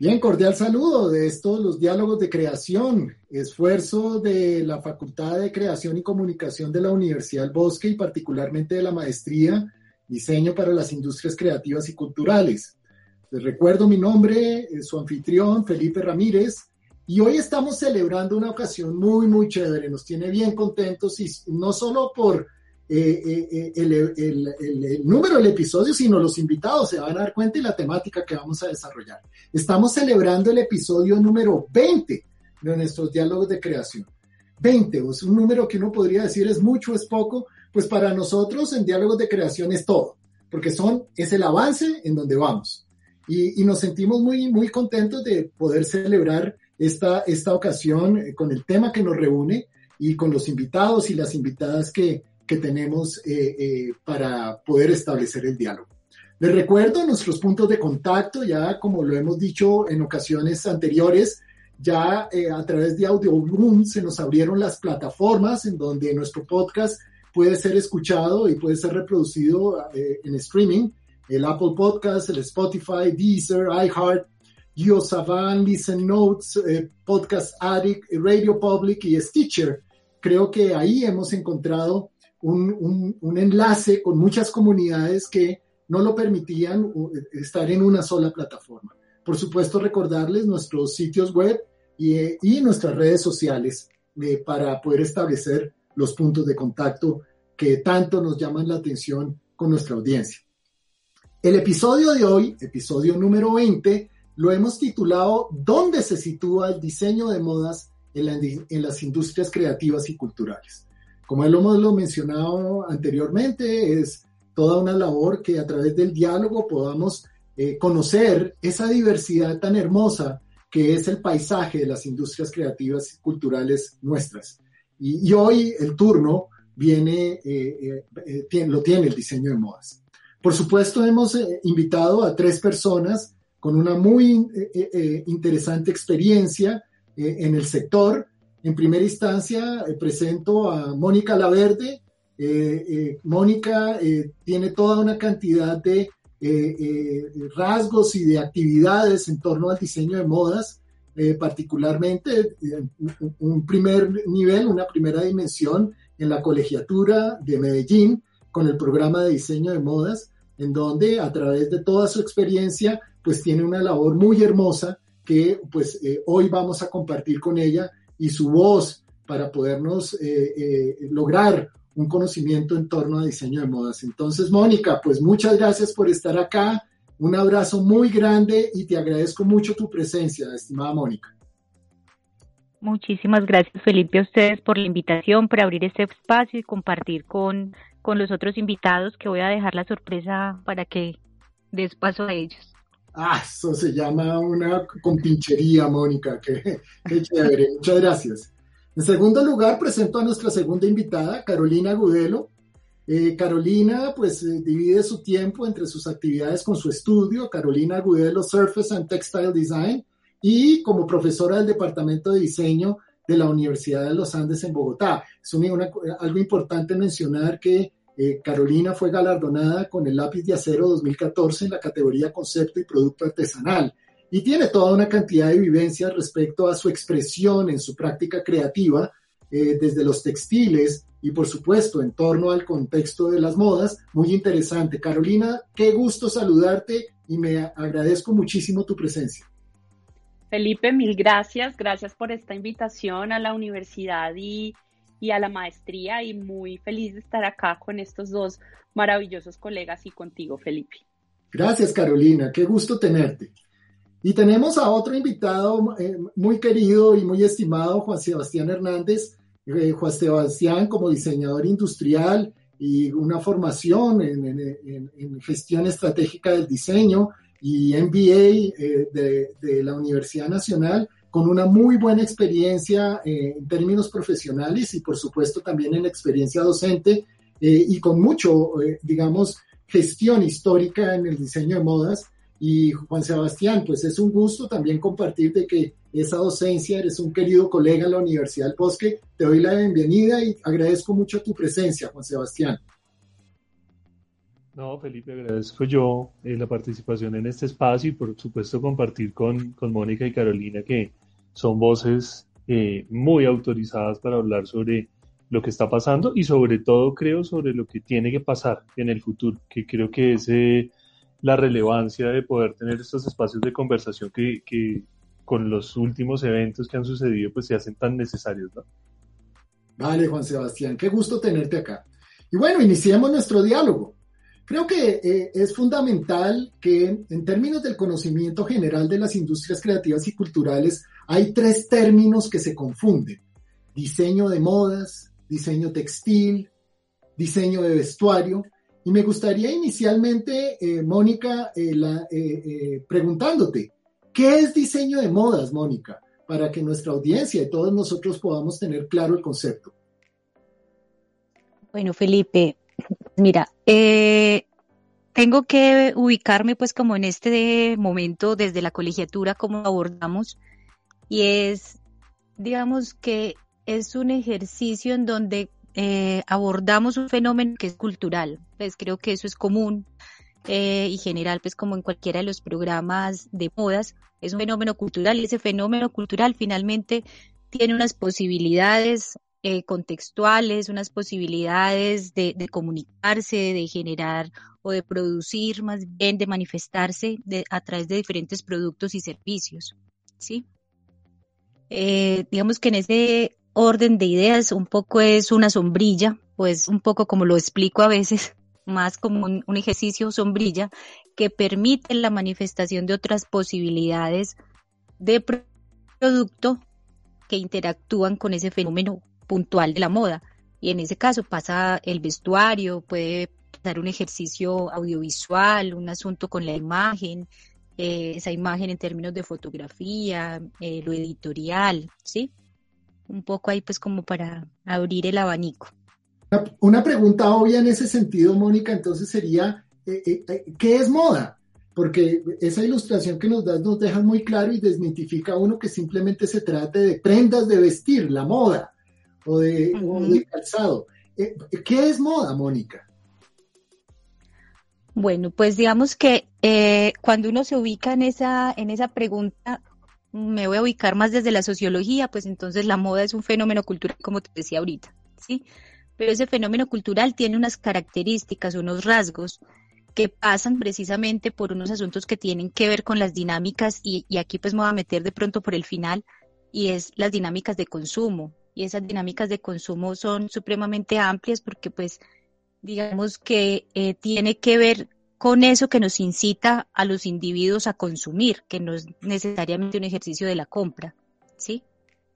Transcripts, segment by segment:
Bien, cordial saludo de estos los diálogos de creación, esfuerzo de la Facultad de Creación y Comunicación de la Universidad del Bosque y particularmente de la maestría Diseño para las Industrias Creativas y Culturales. Les recuerdo mi nombre, su anfitrión Felipe Ramírez, y hoy estamos celebrando una ocasión muy, muy chévere, nos tiene bien contentos y no solo por eh, eh, eh, el, número del episodio, sino los invitados se van a dar cuenta y la temática que vamos a desarrollar. Estamos celebrando el episodio número 20 de nuestros diálogos de creación. 20, es un número que uno podría decir es mucho, es poco, pues para nosotros en diálogos de creación es todo, porque son, es el avance en donde vamos. Y, y nos sentimos muy, muy contentos de poder celebrar esta, esta ocasión con el tema que nos reúne y con los invitados y las invitadas que, que tenemos eh, eh, para poder establecer el diálogo. Les recuerdo nuestros puntos de contacto, ya como lo hemos dicho en ocasiones anteriores, ya eh, a través de Audio se nos abrieron las plataformas en donde nuestro podcast puede ser escuchado y puede ser reproducido en streaming, el Apple Podcast, el Spotify, Deezer, iHeart, GeoSavan, Listen Notes, Podcast Addict, Radio Public y Stitcher. Creo que ahí hemos encontrado un, enlace con muchas comunidades que no lo permitían estar en una sola plataforma. Por supuesto, recordarles nuestros sitios web y, nuestras redes sociales eh, para poder establecer los puntos de contacto que tanto nos llaman la atención con nuestra audiencia. El episodio de hoy, episodio número 20, lo hemos titulado ¿Dónde se sitúa el diseño de modas en las industrias creativas y culturales? Como lo hemos mencionado anteriormente, es toda una labor que a través del diálogo podamos eh, conocer esa diversidad tan hermosa que es el paisaje de las industrias creativas y culturales nuestras. Y, hoy el turno viene, eh, eh, lo tiene el diseño de modas. Por supuesto, hemos invitado a tres personas con una muy interesante experiencia en el sector en primera instancia, eh, presento a Mónica Laverde. Eh, eh, Mónica tiene toda una cantidad de rasgos y de actividades en torno al diseño de modas, particularmente un primer nivel, una primera dimensión en la colegiatura de Medellín con el programa de diseño de modas, en donde a través de toda su experiencia, pues tiene una labor muy hermosa que pues hoy vamos a compartir con ella y su voz para podernos eh, eh, lograr un conocimiento en torno a diseño de modas. Entonces, Mónica, pues muchas gracias por estar acá. Un abrazo muy grande y te agradezco mucho tu presencia, estimada Mónica. Muchísimas gracias, Felipe, a ustedes por la invitación, por abrir este espacio y compartir con, con los otros invitados, que voy a dejar la sorpresa para que des paso a ellos. Ah, eso se llama una compinchería, Mónica. Qué, chévere. Muchas gracias. En segundo lugar, presento a nuestra segunda invitada, Carolina Gudelo. Eh, Carolina, pues, eh, divide su tiempo entre sus actividades con su estudio, Carolina Gudelo Surface and Textile Design, y como profesora del Departamento de Diseño de la Universidad de los Andes en Bogotá. Es algo importante mencionar que eh, Carolina fue galardonada con el lápiz de acero 2014 en la categoría concepto y producto artesanal y tiene toda una cantidad de vivencias respecto a su expresión en su práctica creativa, eh, desde los textiles y por supuesto en torno al contexto de las modas. Muy interesante. Carolina, qué gusto saludarte y me agradezco muchísimo tu presencia. Felipe, mil gracias. Gracias por esta invitación a la universidad y y a la maestría y muy feliz de estar acá con estos dos maravillosos colegas y contigo, Felipe. Gracias, Carolina. Qué gusto tenerte. Y tenemos a otro invitado eh, muy querido y muy estimado, Juan Sebastián Hernández. Eh, Juan Sebastián como diseñador industrial y una formación en, gestión estratégica del diseño y MBA eh, de, de la Universidad Nacional con una muy buena experiencia eh, en términos profesionales y por supuesto también en experiencia docente eh, y con mucho, eh, digamos, gestión histórica en el diseño de modas. Y Juan Sebastián, pues es un gusto también compartir de que esa docencia, eres un querido colega en la Universidad del Bosque. Te doy la bienvenida y agradezco mucho tu presencia, Juan Sebastián. No, Felipe, agradezco yo eh, la participación en este espacio y por supuesto compartir con, con Mónica y Carolina que son voces eh, muy autorizadas para hablar sobre lo que está pasando y sobre todo creo sobre lo que tiene que pasar en el futuro, que creo que es eh, la relevancia de poder tener estos espacios de conversación que, que, con los últimos eventos que han sucedido pues se hacen tan necesarios. Vale, Juan Sebastián, qué gusto tenerte acá. Y bueno, iniciemos nuestro diálogo. Creo que eh, es fundamental que en términos del conocimiento general de las industrias creativas y culturales hay tres términos que se confunden. Diseño de modas, diseño textil, diseño de vestuario. Y me gustaría inicialmente, eh, Mónica, eh, preguntándote, ¿qué es diseño de modas, Mónica? Para que nuestra audiencia y todos nosotros podamos tener claro el concepto. Bueno, Felipe, mira, eh, tengo que ubicarme pues como en este momento desde la colegiatura, como abordamos, y es, digamos que es un ejercicio en donde eh, abordamos un fenómeno que es cultural, pues creo que eso es común eh, y general, pues como en cualquiera de los programas de modas, es un fenómeno cultural y ese fenómeno cultural finalmente tiene unas posibilidades eh, contextuales, unas posibilidades de, comunicarse, de generar o de producir, más bien de manifestarse a través de diferentes productos y servicios. ¿sí? Eh, digamos que en ese orden de ideas un poco es una sombrilla, pues un poco como lo explico a veces, más como un, un ejercicio sombrilla que permite la manifestación de otras posibilidades de producto que interactúan con ese fenómeno puntual de la moda. Y en ese caso pasa el vestuario, puede pasar un ejercicio audiovisual, un asunto con la imagen, eh, esa imagen en términos de fotografía, eh, lo editorial, ¿sí? Un poco ahí pues como para abrir el abanico. Una pregunta obvia en ese sentido, Mónica, entonces sería, eh, ¿qué es moda? Porque esa ilustración que nos das nos deja muy claro y desmitifica uno que simplemente se trate de prendas de vestir, la moda o de, calzado. Eh, ¿Qué es moda, Mónica? Bueno, pues digamos que eh, cuando uno se ubica en esa, en esa pregunta, me voy a ubicar más desde la sociología, pues entonces la moda es un fenómeno cultural, como te decía ahorita, ¿sí? Pero ese fenómeno cultural tiene unas características, unos rasgos que pasan precisamente por unos asuntos que tienen que ver con las dinámicas y, y aquí pues me voy a meter de pronto por el final y es las dinámicas de consumo, y esas dinámicas de consumo son supremamente amplias porque pues digamos que eh, tiene que ver con eso que nos incita a los individuos a consumir, que no es necesariamente un ejercicio de la compra, ¿sí?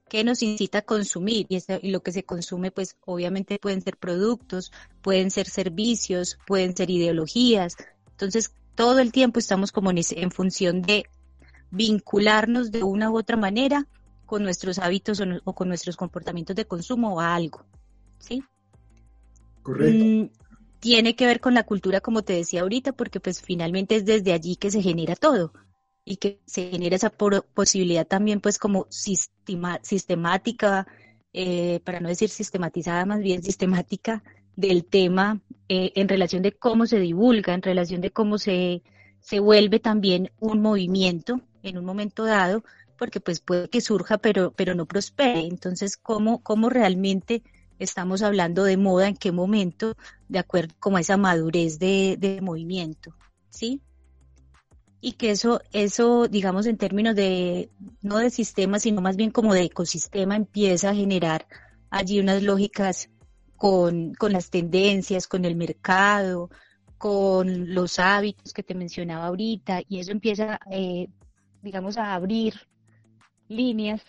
Que nos incita a consumir y, y, lo que se consume, pues obviamente pueden ser productos, pueden ser servicios, pueden ser ideologías. Entonces, todo el tiempo estamos como en, en función de vincularnos de una u otra manera con nuestros hábitos o, con nuestros comportamientos de consumo o a algo. ¿Sí? Correcto. Mm, tiene que ver con la cultura, como te decía ahorita, porque pues finalmente es desde allí que se genera todo y que se genera esa posibilidad también pues como sistemática, eh, para no decir sistematizada, más bien sistemática del tema eh, en relación de cómo se divulga, en relación de cómo se, se vuelve también un movimiento en un momento dado, porque pues puede que surja, pero, pero no prospere. Entonces, ¿cómo, cómo realmente estamos hablando de moda, en qué momento, de acuerdo como a esa madurez de, de movimiento, ¿sí? Y que eso, eso, digamos, en términos de, no de sistema, sino más bien como de ecosistema, empieza a generar allí unas lógicas con, con las tendencias, con el mercado, con los hábitos que te mencionaba ahorita, y eso empieza, eh, digamos, a abrir líneas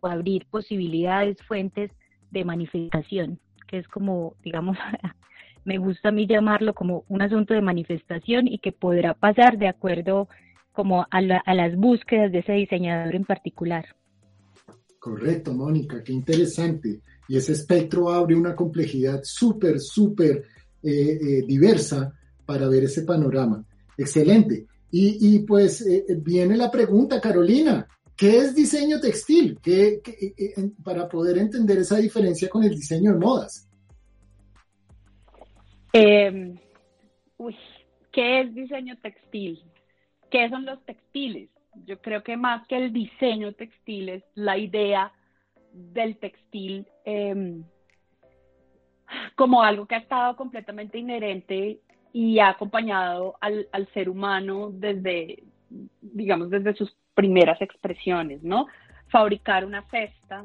o abrir posibilidades, fuentes de manifestación, que es como, digamos, me gusta a mí llamarlo como un asunto de manifestación y que podrá pasar de acuerdo como a, las búsquedas de ese diseñador en particular. Correcto, Mónica, qué interesante. Y ese espectro abre una complejidad súper, súper eh, eh, diversa para ver ese panorama. Excelente. Y, pues eh, viene la pregunta, Carolina, ¿Qué es diseño textil? ¿Qué, para poder entender esa diferencia con el diseño de modas. Em, uy, ¿qué es diseño textil? ¿Qué son los textiles? Yo creo que más que el diseño textil es la idea del textil em, como algo que ha estado completamente inherente y ha acompañado al, ser humano desde, digamos, desde sus primeras expresiones, ¿no? Fabricar una cesta,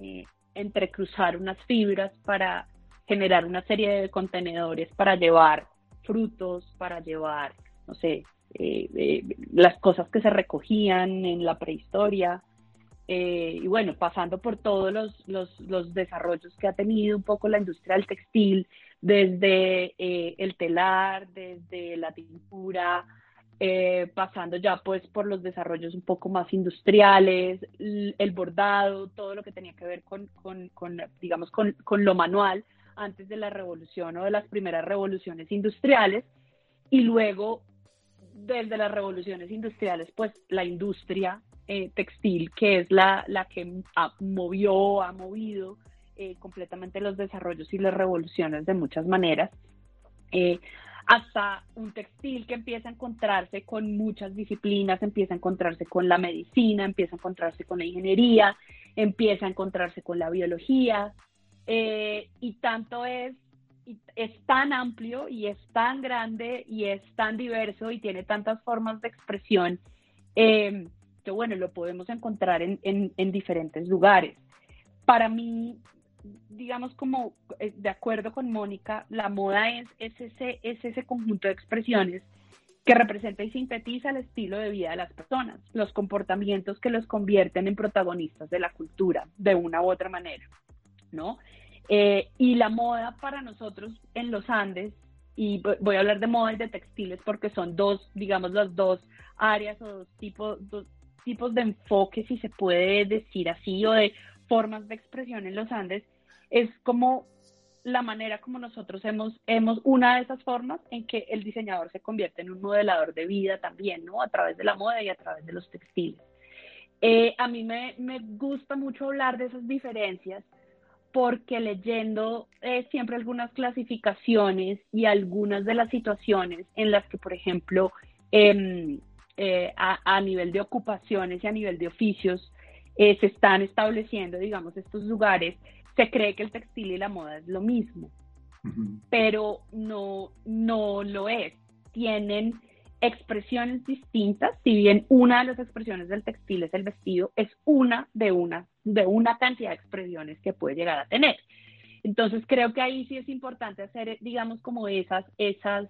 eh, entrecruzar unas fibras para generar una serie de contenedores para llevar frutos, para llevar, no sé, eh, eh, las cosas que se recogían en la prehistoria. Eh, y bueno, pasando por todos los, los, desarrollos que ha tenido un poco la industria del textil, desde el telar, desde la tintura, pasando ya pues por los desarrollos un poco más industriales, el bordado, todo lo que tenía que ver con, con digamos, con, con, lo manual, antes de la revolución o de las primeras revoluciones industriales. Y luego desde las revoluciones industriales, pues la industria eh, textil, que es la, la que ha, movió, ha movido eh, completamente los desarrollos y las revoluciones de muchas maneras, eh, hasta un textil que empieza a encontrarse con muchas disciplinas, empieza a encontrarse con la medicina, empieza a encontrarse con la ingeniería, empieza a encontrarse con la biología, eh, y tanto es, es tan amplio y es tan grande y es tan diverso y tiene tantas formas de expresión eh, que bueno, lo podemos encontrar en, en, diferentes lugares. Para mí, digamos como eh, de acuerdo con Mónica, la moda es, es, ese, es ese conjunto de expresiones que representa y sintetiza el estilo de vida de las personas, los comportamientos que los convierten en protagonistas de la cultura, de una u otra manera, ¿no? Eh, y la moda para nosotros en los Andes, y voy a hablar de moda y de textiles porque son dos, digamos, las dos áreas o dos tipos, dos tipos de enfoque, si se puede decir así, o de formas de expresión en los Andes, es como la manera como nosotros hemos, hemos, una de esas formas en que el diseñador se convierte en un modelador de vida también, ¿no? A través de la moda y a través de los textiles. Eh, a mí me, me gusta mucho hablar de esas diferencias porque leyendo eh, siempre algunas clasificaciones y algunas de las situaciones en las que, por ejemplo, em, eh, a, nivel de ocupaciones y a nivel de oficios eh, se están estableciendo, digamos, estos lugares, se cree que el textil y la moda es lo mismo, pero no, no lo es. Tienen expresiones distintas, si bien una de las expresiones del textil es el vestido, es una de una, de una cantidad de expresiones que puede llegar a tener. Entonces creo que ahí sí es importante hacer, digamos, como esas, esas,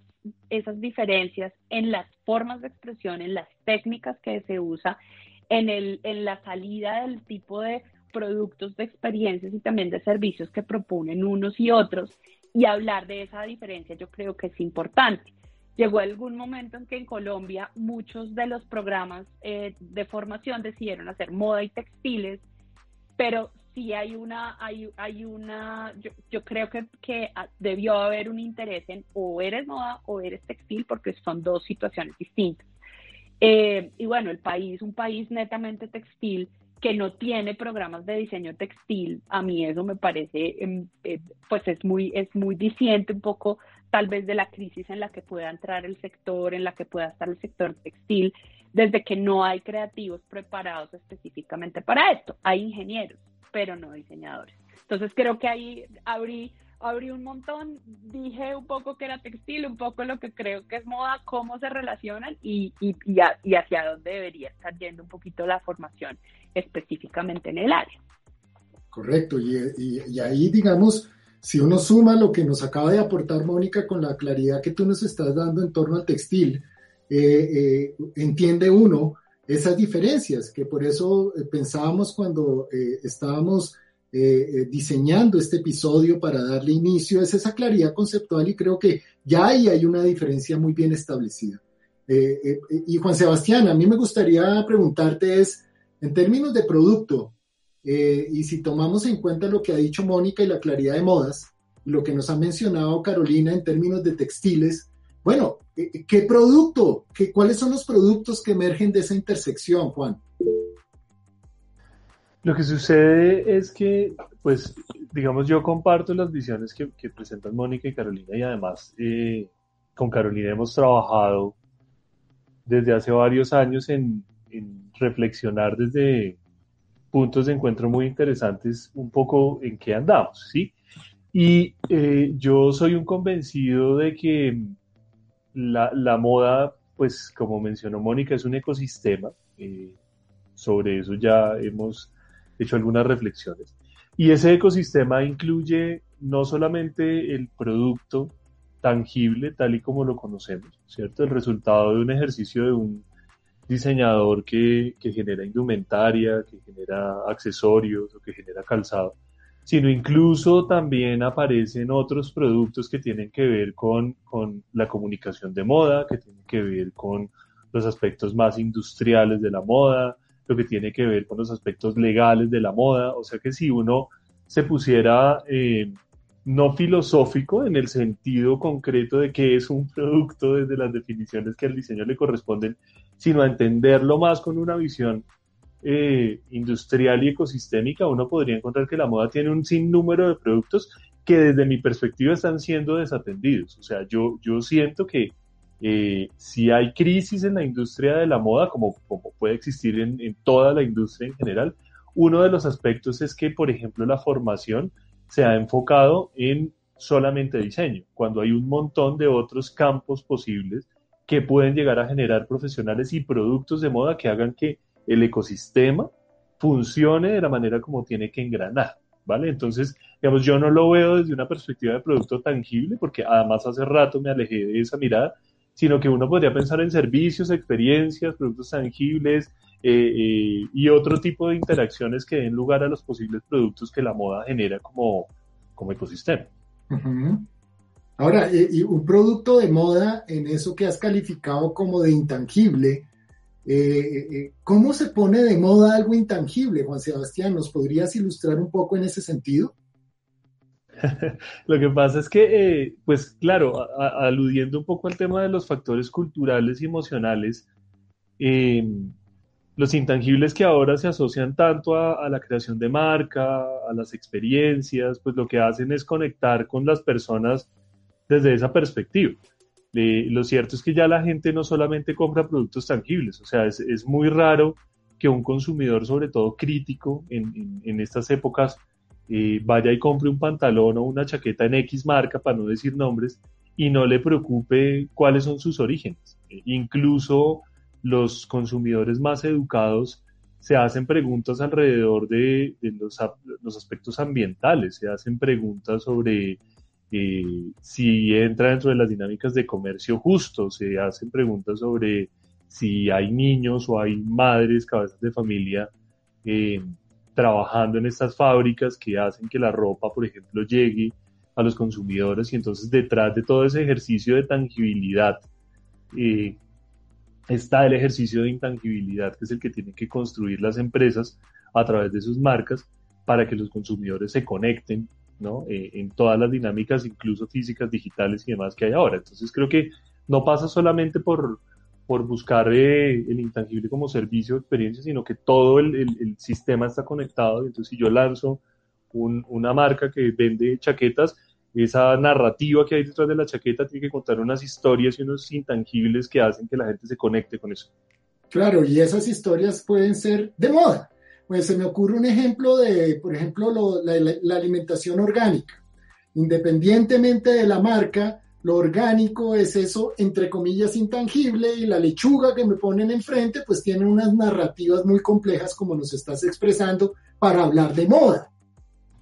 esas diferencias en las formas de expresión, en las técnicas que se usa, en, el, en la salida del tipo de productos, de experiencias y también de servicios que proponen unos y otros y hablar de esa diferencia yo creo que es importante. Llegó algún momento en que en Colombia muchos de los programas eh, de formación decidieron hacer moda y textiles, pero sí hay una, hay, hay una, yo, creo que, que, debió haber un interés en o eres moda o eres textil, porque son dos situaciones distintas. Eh, y bueno, el país, un país netamente textil, que no tiene programas de diseño textil, a mí eso me parece, em, eh, pues es muy, es muy diciente un poco tal vez de la crisis en la que pueda entrar el sector, en la que pueda estar el sector textil, desde que no hay creativos preparados específicamente para esto. Hay ingenieros, pero no diseñadores. Entonces creo que ahí abrí, abrí un montón, dije un poco que era textil, un poco lo que creo que es moda, cómo se relacionan y, y, y, hacia dónde debería estar yendo un poquito la formación específicamente en el área. Correcto, y, ahí digamos, si uno suma lo que nos acaba de aportar Mónica con la claridad que tú nos estás dando en torno al textil, eh, eh, entiende uno esas diferencias, que por eso eh, pensábamos cuando estábamos diseñando este episodio para darle inicio, es esa claridad conceptual y creo que ya ahí hay una diferencia muy bien establecida. y Juan Sebastián, a mí me gustaría preguntarte es, en términos de producto, eh, y si tomamos en cuenta lo que ha dicho Mónica y la claridad de modas, lo que nos ha mencionado Carolina en términos de textiles, bueno, eh, eh, ¿qué producto? ¿Qué, ¿Cuáles son los productos que emergen de esa intersección, Juan? Lo que sucede es que, pues, digamos, yo comparto las visiones que, presentan Mónica y Carolina y además con Carolina hemos trabajado desde hace varios años en, reflexionar desde puntos de encuentro muy interesantes un poco en qué andamos, ¿sí? Y eh, yo soy un convencido de que la, la, moda, pues como mencionó Mónica, es un ecosistema. Eh, sobre eso ya hemos hecho algunas reflexiones. Y ese ecosistema incluye no solamente el producto tangible tal y como lo conocemos, ¿cierto? El resultado de un ejercicio de un diseñador que, que genera indumentaria, que genera accesorios o que genera calzado, sino incluso también aparecen otros productos que tienen que ver con, con la comunicación de moda, que tienen que ver con los aspectos más industriales de la moda, lo que tiene que ver con los aspectos legales de la moda. O sea que si uno se pusiera eh, no filosófico en el sentido concreto de qué es un producto desde las definiciones que al diseño le corresponden, sino a entenderlo más con una visión eh, industrial y ecosistémica, uno podría encontrar que la moda tiene un sinnúmero de productos que desde mi perspectiva están siendo desatendidos. O sea, yo, yo siento que eh, si hay crisis en la industria de la moda, como, como puede existir en, en, toda la industria en general, uno de los aspectos es que, por ejemplo, la formación se ha enfocado en solamente diseño, cuando hay un montón de otros campos posibles que pueden llegar a generar profesionales y productos de moda que hagan que el ecosistema funcione de la manera como tiene que engranar, ¿vale? Entonces, digamos, yo no lo veo desde una perspectiva de producto tangible, porque además hace rato me alejé de esa mirada, sino que uno podría pensar en servicios, experiencias, productos tangibles eh, eh, y otro tipo de interacciones que den lugar a los posibles productos que la moda genera como, como ecosistema. Ahora, y un producto de moda en eso que has calificado como de intangible, eh, ¿cómo se pone de moda algo intangible, Juan Sebastián? ¿Nos podrías ilustrar un poco en ese sentido? Lo que pasa es que, eh, pues claro, aludiendo un poco al tema de los factores culturales y emocionales, em, los intangibles que ahora se asocian tanto a, la creación de marca, a las experiencias, pues lo que hacen es conectar con las personas desde esa perspectiva. lo cierto es que ya la gente no solamente compra productos tangibles, o sea, es, muy raro que un consumidor, sobre todo crítico en estas épocas, eh, vaya y compre un pantalón o una chaqueta en X marca, para no decir nombres, y no le preocupe cuáles son sus orígenes. Eh, incluso los consumidores más educados se hacen preguntas alrededor de, los, aspectos ambientales, se hacen preguntas sobre eh, si entra dentro de las dinámicas de comercio justo, se hacen preguntas sobre si hay niños o hay madres, cabezas de familia trabajando en estas fábricas que hacen que la ropa, por ejemplo, llegue a los consumidores y entonces detrás de todo ese ejercicio de tangibilidad eh, está el ejercicio de intangibilidad que es el que tienen que construir las empresas a través de sus marcas para que los consumidores se conecten ¿no? Eh, en todas las dinámicas, incluso físicas, digitales y demás que hay ahora. Entonces creo que no pasa solamente por, por buscar eh, el intangible como servicio o experiencia, sino que todo el, el, sistema está conectado. Entonces, si yo lanzo un, una marca que vende chaquetas, esa narrativa que hay detrás de la chaqueta tiene que contar unas historias y unos intangibles que hacen que la gente se conecte con eso. Claro, y esas historias pueden ser de moda. Pues se me ocurre un ejemplo de, por ejemplo, lo, la, la alimentación orgánica. Independientemente de la marca, lo orgánico es eso, entre comillas, intangible y la lechuga que me ponen enfrente, pues tiene unas narrativas muy complejas como nos estás expresando para hablar de moda.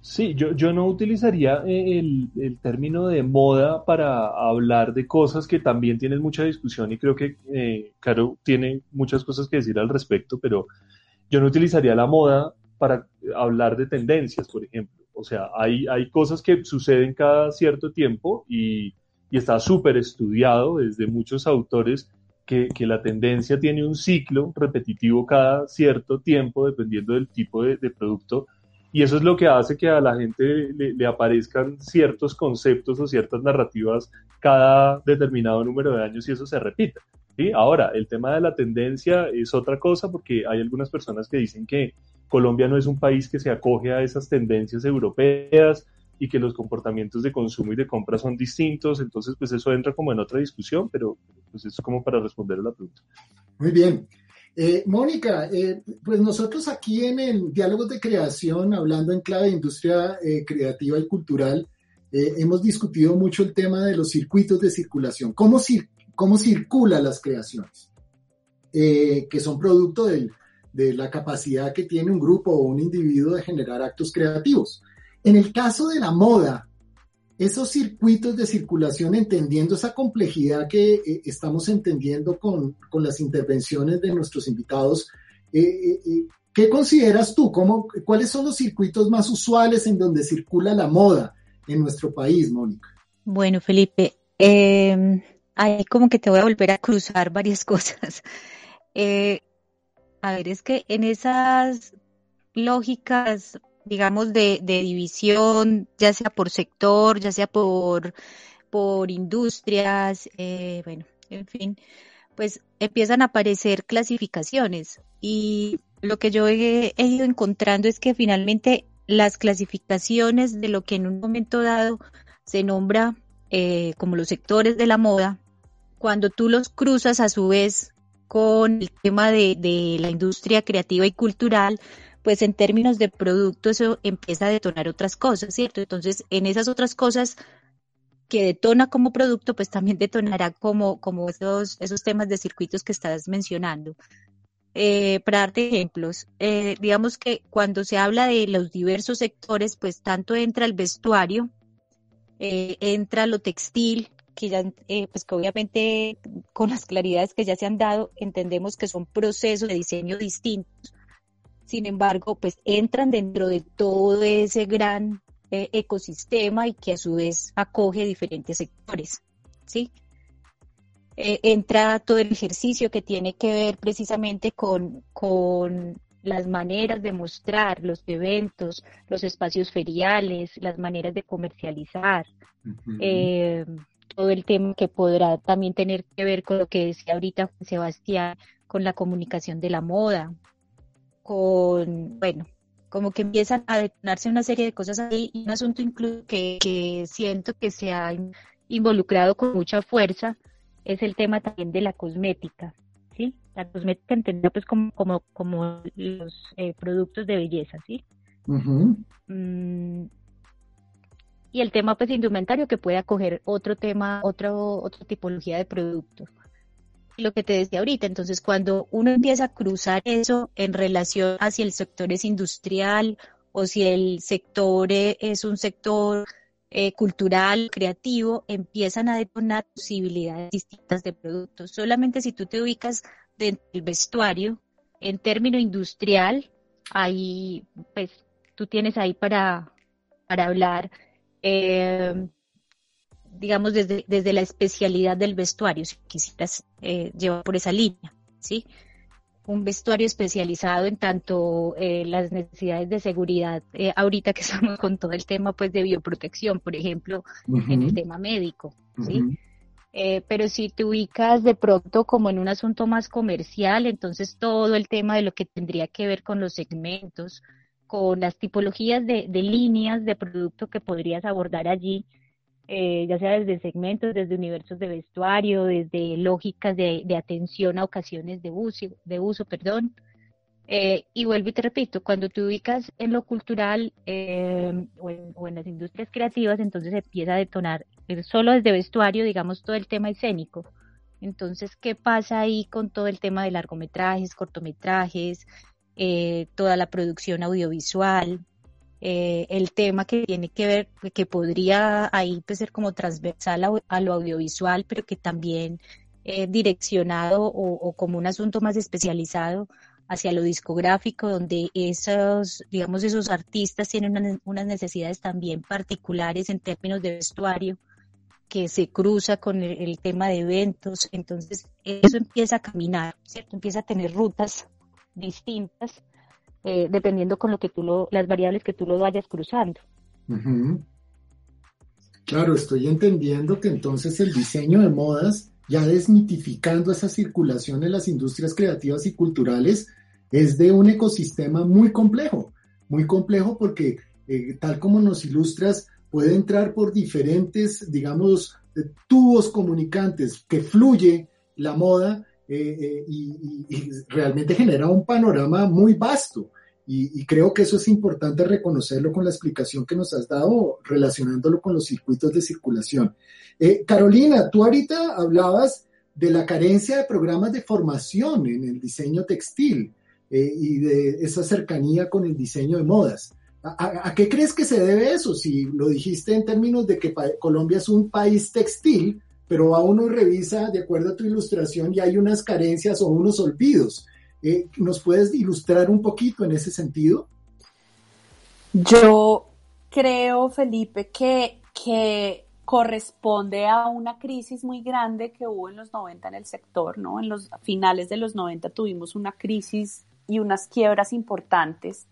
Sí, yo, yo no utilizaría eh, el, el, término de moda para hablar de cosas que también tienen mucha discusión y creo que eh, Caro tiene muchas cosas que decir al respecto, pero yo no utilizaría la moda para hablar de tendencias, por ejemplo. O sea, hay, hay cosas que suceden cada cierto tiempo y y está súper estudiado desde muchos autores que, que, la tendencia tiene un ciclo repetitivo cada cierto tiempo dependiendo del tipo de, producto y eso es lo que hace que a la gente le, le, aparezcan ciertos conceptos o ciertas narrativas cada determinado número de años y eso se repita. ¿sí? Ahora, el tema de la tendencia es otra cosa porque hay algunas personas que dicen que Colombia no es un país que se acoge a esas tendencias europeas, y que los comportamientos de consumo y de compra son distintos, entonces pues eso entra como en otra discusión, pero pues es como para responder a la pregunta. Muy bien. Eh, Mónica, eh, pues nosotros aquí en el Diálogos de Creación, hablando en clave de industria eh, creativa y cultural, hemos discutido mucho el tema de los circuitos de circulación, cómo, cómo circulan las creaciones, que son producto del, de la capacidad que tiene un grupo o un individuo de generar actos creativos. En el caso de la moda, esos circuitos de circulación, entendiendo esa complejidad que eh, estamos entendiendo con, con, las intervenciones de nuestros invitados, eh, eh, ¿qué consideras tú? ¿Cómo, ¿Cuáles son los circuitos más usuales en donde circula la moda en nuestro país, Mónica? Bueno, Felipe, em, ahí como que te voy a volver a cruzar varias cosas. a ver, es que en esas lógicas digamos, de, división, ya sea por sector, ya sea por, por industrias, eh, bueno, en fin, pues empiezan a aparecer clasificaciones. Y lo que yo he, ido encontrando es que finalmente las clasificaciones de lo que en un momento dado se nombra eh, como los sectores de la moda, cuando tú los cruzas a su vez con el tema de, de la industria creativa y cultural, pues en términos de producto eso empieza a detonar otras cosas, ¿cierto? Entonces, en esas otras cosas que detona como producto, pues también detonará como, como esos, esos temas de circuitos que estás mencionando. Eh, para darte ejemplos, eh, digamos que cuando se habla de los diversos sectores, pues tanto entra el vestuario, eh, entra lo textil, que ya, pues que obviamente con las claridades que ya se han dado, entendemos que son procesos de diseño distintos, sin embargo, pues entran dentro de todo ese gran eh, ecosistema y que a su vez acoge diferentes sectores, ¿sí? Eh, entra todo el ejercicio que tiene que ver precisamente con, con las maneras de mostrar los eventos, los espacios feriales, las maneras de comercializar, eh, todo el tema que podrá también tener que ver con lo que decía ahorita Sebastián, con la comunicación de la moda, con, bueno, como que empiezan a detonarse una serie de cosas ahí y un asunto incluso que, siento que se ha involucrado con mucha fuerza es el tema también de la cosmética, ¿sí? La cosmética entendida pues como, como, como los eh, productos de belleza, ¿sí? Mm, y el tema pues indumentario que puede acoger otro tema, otro, otra tipología de productos lo que te decía ahorita. Entonces, cuando uno empieza a cruzar eso en relación a si el sector es industrial o si el sector e, es un sector eh, cultural, creativo, empiezan a detonar posibilidades distintas de productos. Solamente si tú te ubicas dentro del vestuario, en término industrial, ahí, pues, tú tienes ahí para, para hablar. Eh, digamos, desde, desde la especialidad del vestuario, si quisieras eh, llevar por esa línea, ¿sí? Un vestuario especializado en tanto eh, las necesidades de seguridad, eh, ahorita que estamos con todo el tema pues de bioprotección, por ejemplo, en el tema médico, ¿sí? pero si te ubicas de pronto como en un asunto más comercial, entonces todo el tema de lo que tendría que ver con los segmentos, con las tipologías de, de líneas de producto que podrías abordar allí, eh, ya sea desde segmentos, desde universos de vestuario, desde lógicas de, atención a ocasiones de uso, de uso perdón. Eh, y vuelvo y te repito, cuando te ubicas en lo cultural eh, o, en, las industrias creativas, entonces empieza a detonar solo desde vestuario, digamos, todo el tema escénico. Entonces, ¿qué pasa ahí con todo el tema de largometrajes, cortometrajes, toda la producción audiovisual? Eh, el tema que tiene que ver, que podría ahí pues, ser como transversal a, lo audiovisual, pero que también eh, direccionado o, como un asunto más especializado hacia lo discográfico, donde esos, digamos, esos artistas tienen unas necesidades también particulares en términos de vestuario, que se cruza con el, el, tema de eventos, entonces eso empieza a caminar, ¿cierto? Empieza a tener rutas distintas eh, dependiendo con lo que tú lo, las variables que tú lo vayas cruzando. Claro, estoy entendiendo que entonces el diseño de modas, ya desmitificando esa circulación en las industrias creativas y culturales, es de un ecosistema muy complejo, muy complejo porque eh, tal como nos ilustras, puede entrar por diferentes, digamos, tubos comunicantes que fluye la moda eh, y, realmente genera un panorama muy vasto. Y, creo que eso es importante reconocerlo con la explicación que nos has dado relacionándolo con los circuitos de circulación. Carolina, tú ahorita hablabas de la carencia de programas de formación en el diseño textil eh, y de esa cercanía con el diseño de modas. ¿A, qué crees que se debe eso? Si lo dijiste en términos de que Colombia es un país textil, pero a uno revisa de acuerdo a tu ilustración y hay unas carencias o unos olvidos. Eh, ¿Nos puedes ilustrar un poquito en ese sentido? Yo creo, Felipe, que, que corresponde a una crisis muy grande que hubo en los 90 en el sector, ¿no? En los finales de los 90 tuvimos una crisis y unas quiebras importantes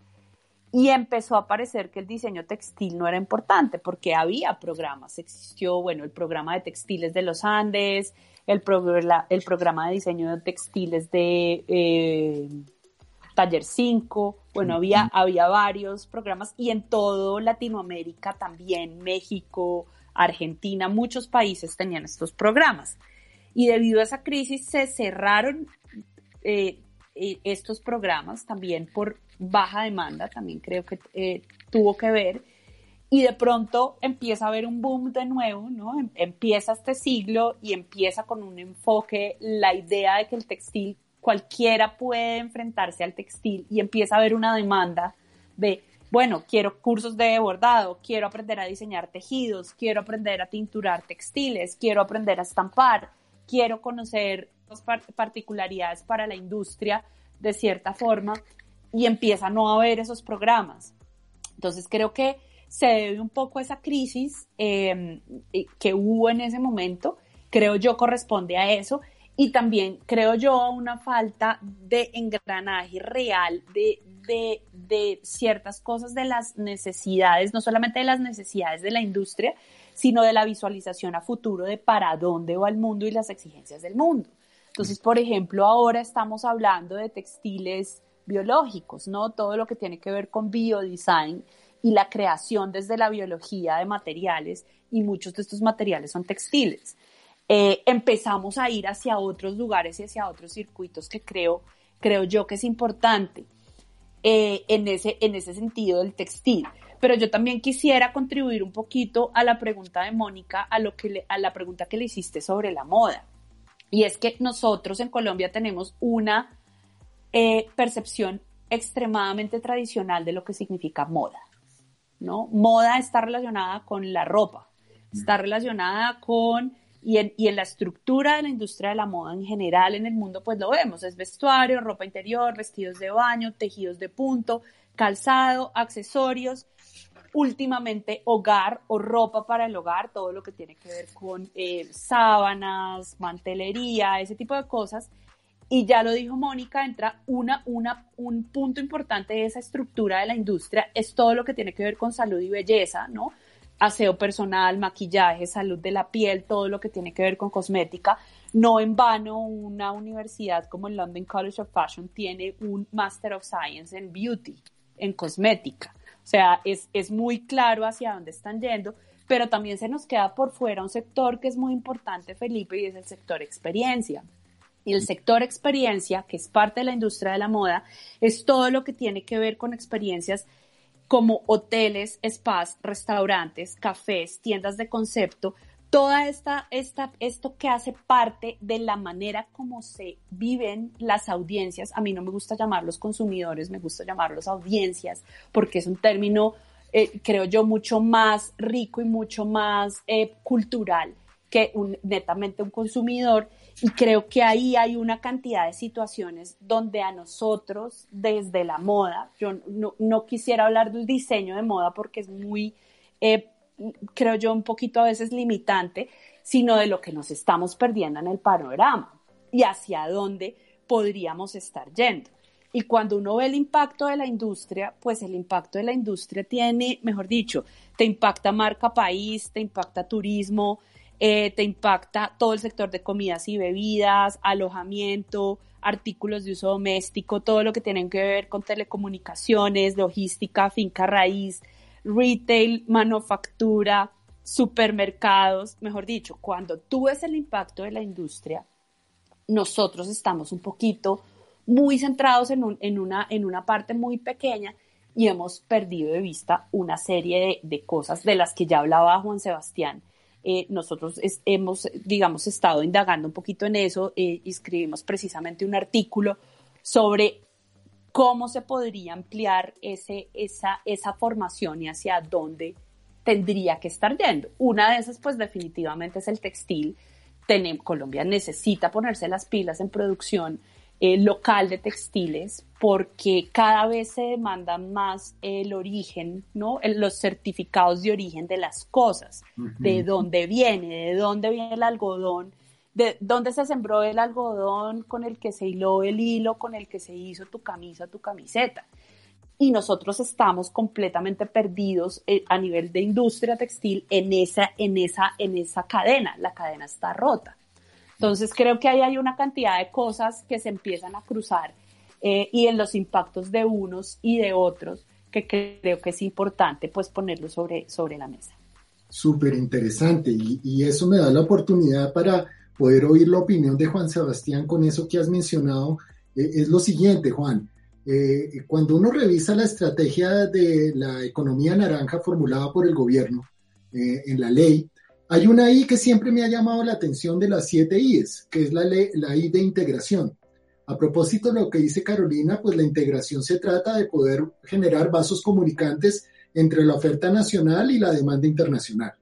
y empezó a parecer que el diseño textil no era importante porque había programas, existió, bueno, el programa de textiles de los Andes, el, el programa de diseño de textiles de eh, Taller 5, bueno, había, había varios programas y en todo Latinoamérica también, México, Argentina, muchos países tenían estos programas. Y debido a esa crisis se cerraron eh, estos programas también por baja demanda, también creo que eh, tuvo que ver. Y de pronto empieza a haber un boom de nuevo, ¿no? Em, empieza este siglo y empieza con un enfoque, la idea de que el textil, cualquiera puede enfrentarse al textil y empieza a haber una demanda de bueno, quiero cursos de bordado, quiero aprender a diseñar tejidos, quiero aprender a tinturar textiles, quiero aprender a estampar, quiero conocer particularidades para la industria de cierta forma y empieza a no haber esos programas. Entonces creo que se debe un poco a esa crisis em, que hubo en ese momento, creo yo corresponde a eso y también creo yo a una falta de engranaje real de de, ciertas cosas de las necesidades, no solamente de las necesidades de la industria, sino de la visualización a futuro de para dónde va el mundo y las exigencias del mundo. Entonces, por ejemplo, ahora estamos hablando de textiles biológicos, ¿no? Todo lo que tiene que ver con biodesign y la creación desde la biología de materiales y muchos de estos materiales son textiles. Eh, empezamos a ir hacia otros lugares y hacia otros circuitos que creo, creo yo que es importante. Eh, en, ese, en ese sentido del textil. Pero yo también quisiera contribuir un poquito a la pregunta de Mónica, a, lo que a la pregunta que le hiciste sobre la moda. Y es que nosotros en Colombia tenemos una eh, percepción extremadamente tradicional de lo que significa moda. ¿no? Moda está relacionada con la ropa, está relacionada con y en, la estructura de la industria de la moda en general en el mundo, pues lo vemos, es vestuario, ropa interior, vestidos de baño, tejidos de punto, calzado, accesorios, últimamente hogar o ropa para el hogar, todo lo que tiene que ver con eh, sábanas, mantelería, ese tipo de cosas. Y ya lo dijo Mónica, entra una, una, un punto importante de esa estructura de la industria, es todo lo que tiene que ver con salud y belleza, ¿no? aseo personal, maquillaje, salud de la piel, todo lo que tiene que ver con cosmética. No en vano, una universidad como el London College of Fashion tiene un Master of Science en Beauty, en cosmética. O sea, es, es muy claro hacia dónde están yendo, pero también se nos queda por fuera un sector que es muy importante, Felipe, y es el sector experiencia. Y el sector experiencia, que es parte de la industria de la moda, es todo lo que tiene que ver con experiencias como hoteles, spas, restaurantes, cafés, tiendas de concepto, toda esta, esta, esto que hace parte de la manera como se viven las audiencias. A mí no me gusta llamarlos consumidores, me gusta llamarlos audiencias, porque es un término, eh, creo yo, mucho más rico y mucho más eh, cultural que netamente un consumidor y creo que ahí hay una cantidad de situaciones donde a nosotros, desde la moda, yo no, quisiera hablar del diseño de moda porque es muy, eh, creo yo, un poquito a veces limitante, sino de lo que nos estamos perdiendo en el panorama y hacia dónde podríamos estar yendo. Y cuando uno ve el impacto de la industria, pues el impacto de la industria tiene, mejor dicho, te impacta marca país, te impacta turismo, eh, te impacta todo el sector de comidas y bebidas, alojamiento, artículos de uso doméstico, todo lo que tiene que ver con telecomunicaciones, logística, finca raíz, retail, manufactura, supermercados, mejor dicho, cuando tú ves el impacto de la industria, nosotros estamos un poquito muy centrados en, una, en una parte muy pequeña y hemos perdido de vista una serie de, cosas de las que ya hablaba Juan Sebastián. Eh, nosotros hemos, digamos, estado indagando un poquito en eso eh, escribimos precisamente un artículo sobre cómo se podría ampliar ese, esa, esa formación y hacia dónde tendría que estar yendo. Una de esas, pues definitivamente es el textil. Colombia necesita ponerse las pilas en producción eh, local de textiles porque cada vez se demanda más el origen, ¿no? los certificados de origen de las cosas, de dónde viene, de dónde viene el algodón, de dónde se sembró el algodón con el que se hiló el hilo, con el que se hizo tu camisa, tu camiseta y nosotros estamos completamente perdidos eh, a nivel de industria textil en esa, en esa, en esa cadena. La cadena está rota. Entonces creo que ahí hay una cantidad de cosas que se empiezan a cruzar eh, y en los impactos de unos y de otros que creo que es importante pues ponerlo sobre, sobre la mesa. Súper interesante y eso me da la oportunidad para poder oír la opinión de Juan Sebastián con eso que has mencionado. Eh, es lo siguiente, Juan. Eh, cuando uno revisa la estrategia de la economía naranja formulada por el gobierno eh, en la ley, hay una I que siempre me ha llamado la atención de las siete I's, que es la, la I de integración. A propósito de lo que dice Carolina, pues la integración se trata de poder generar vasos comunicantes entre la oferta nacional y la demanda internacional.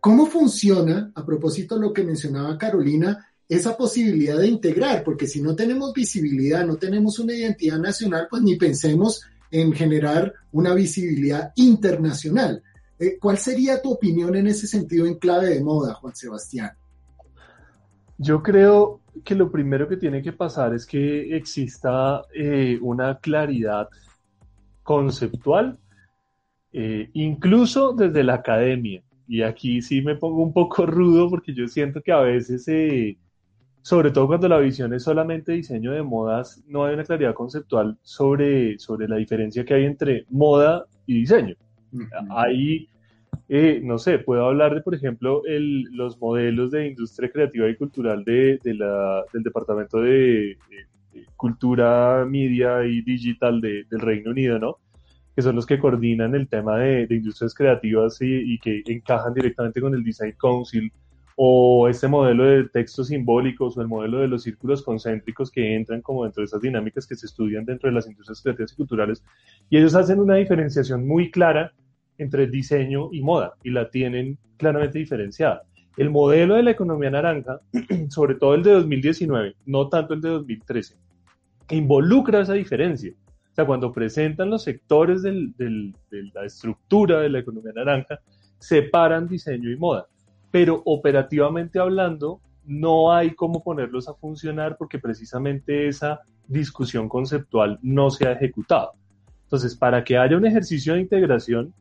¿Cómo funciona, a propósito de lo que mencionaba Carolina, esa posibilidad de integrar, porque si no tenemos visibilidad, no tenemos una identidad nacional, pues ni pensemos en generar una visibilidad internacional. Eh, ¿Cuál sería tu opinión en ese sentido en clave de moda, Juan Sebastián? Yo creo que lo primero que tiene que pasar es que exista eh, una claridad conceptual, eh, incluso desde la academia. Y aquí sí me pongo un poco rudo porque yo siento que a veces sobre todo cuando la visión es solamente diseño de modas, no hay una claridad conceptual sobre, sobre la diferencia que hay entre moda y diseño. Ahí, eh, no sé, puedo hablar de, por ejemplo, el, los modelos de industria creativa y cultural de, de la, del Departamento de, Cultura, Media y Digital del Reino Unido, ¿no? Que son los que coordinan el tema de, industrias creativas y, y, que encajan directamente con el Design Council o este modelo de textos simbólicos o el modelo de los círculos concéntricos que entran como dentro de esas dinámicas que se estudian dentro de las industrias creativas y culturales. Y ellos hacen una diferenciación muy clara entre diseño y moda y la tienen claramente diferenciada. El modelo de la economía naranja, sobre todo el de 2019, no tanto el de 2013, involucra esa diferencia. Cuando presentan los sectores de la estructura de la economía naranja, separan diseño y moda pero operativamente hablando no hay cómo ponerlos a funcionar porque precisamente esa discusión conceptual no se ha ejecutado. Entonces, para que haya un ejercicio de integración,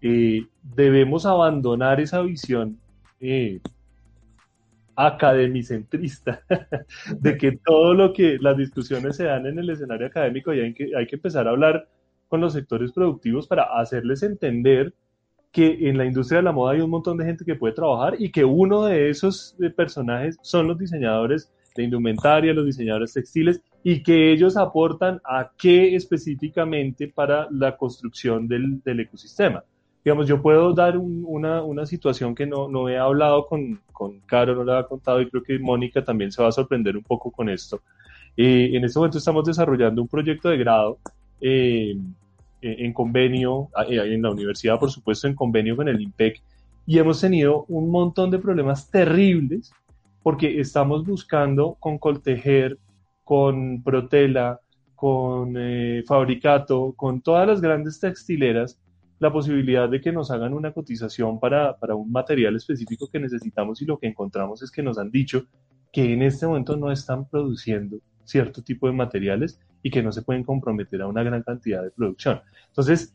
eh, debemos abandonar esa visión eh, academicentrista de que todo lo que las discusiones se dan en el escenario académico y hay que, hay que empezar a hablar con los sectores productivos para hacerles entender que en la industria de la moda hay un montón de gente que puede trabajar y que uno de esos eh, personajes son los diseñadores de indumentaria, los diseñadores textiles y que ellos aportan a qué específicamente para la construcción del, del ecosistema. Digamos, yo puedo dar una, una, situación que no, no, he hablado con, con Caro, no le he contado y creo que Mónica también se va a sorprender un poco con esto. Eh, en este momento estamos desarrollando un proyecto de grado eh, en convenio, en la universidad, por supuesto, en convenio con el IMPEC, y hemos tenido un montón de problemas terribles porque estamos buscando con Coltejer, con Protela, con eh, Fabricato, con todas las grandes textileras, la posibilidad de que nos hagan una cotización para, para un material específico que necesitamos y lo que encontramos es que nos han dicho que en este momento no están produciendo cierto tipo de materiales y que no se pueden comprometer a una gran cantidad de producción. Entonces,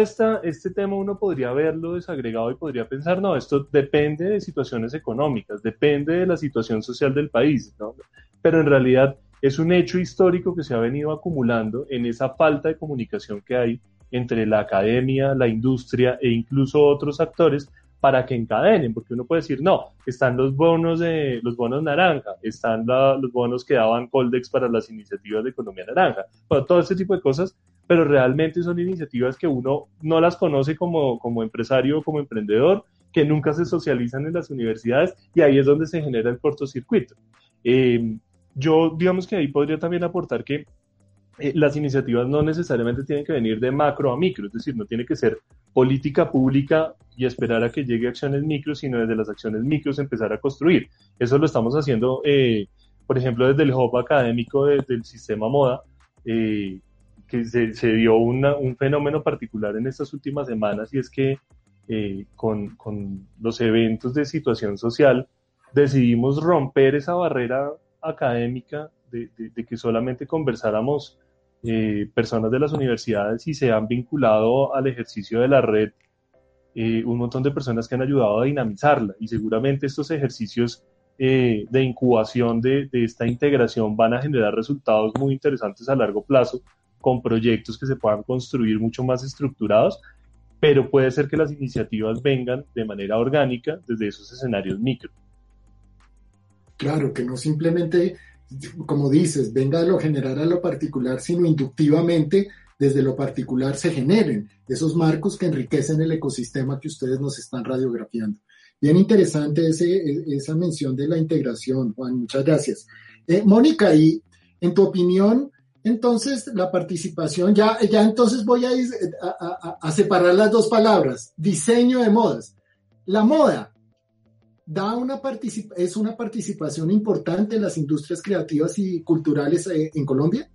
esta, este tema uno podría verlo desagregado y podría pensar, no, esto depende de situaciones económicas, depende de la situación social del país, ¿no? Pero en realidad es un hecho histórico que se ha venido acumulando en esa falta de comunicación que hay entre la academia, la industria e incluso otros actores para que encadenen, porque uno puede decir, no, están los bonos de los bonos naranja, están los bonos que daban Coldex para las iniciativas de economía naranja, todo ese tipo de cosas, pero realmente son iniciativas que uno no las conoce como, como empresario o como emprendedor, que nunca se socializan en las universidades y ahí es donde se genera el cortocircuito. Eh, yo, digamos que ahí podría también aportar que eh, las iniciativas no necesariamente tienen que venir de macro a micro, es decir, no tiene que ser política pública y esperar a que llegue acciones micro, sino desde las acciones micros empezar a construir. Eso lo estamos haciendo, eh, por ejemplo, desde el hub académico del sistema moda, eh, que se, dio un fenómeno particular en estas últimas semanas y es que con, con los eventos de situación social decidimos romper esa barrera académica de, que solamente conversáramos eh, personas de las universidades y se han vinculado al ejercicio de la red eh, un montón de personas que han ayudado a dinamizarla y seguramente estos ejercicios eh, de incubación de, de, esta integración van a generar resultados muy interesantes a largo plazo con proyectos que se puedan construir mucho más estructurados, pero puede ser que las iniciativas vengan de manera orgánica desde esos escenarios micro. Claro, que no simplemente, como dices, venga de lo general a lo particular, sino inductivamente desde lo particular se generen esos marcos que enriquecen el ecosistema que ustedes nos están radiografiando. Bien interesante ese, esa mención de la integración, Juan, muchas gracias. Eh, Mónica, y en tu opinión, entonces la participación, ya, ya entonces voy a, a, a separar las dos palabras, diseño de modas. La moda da una es una participación importante en las industrias creativas y culturales eh, en Colombia?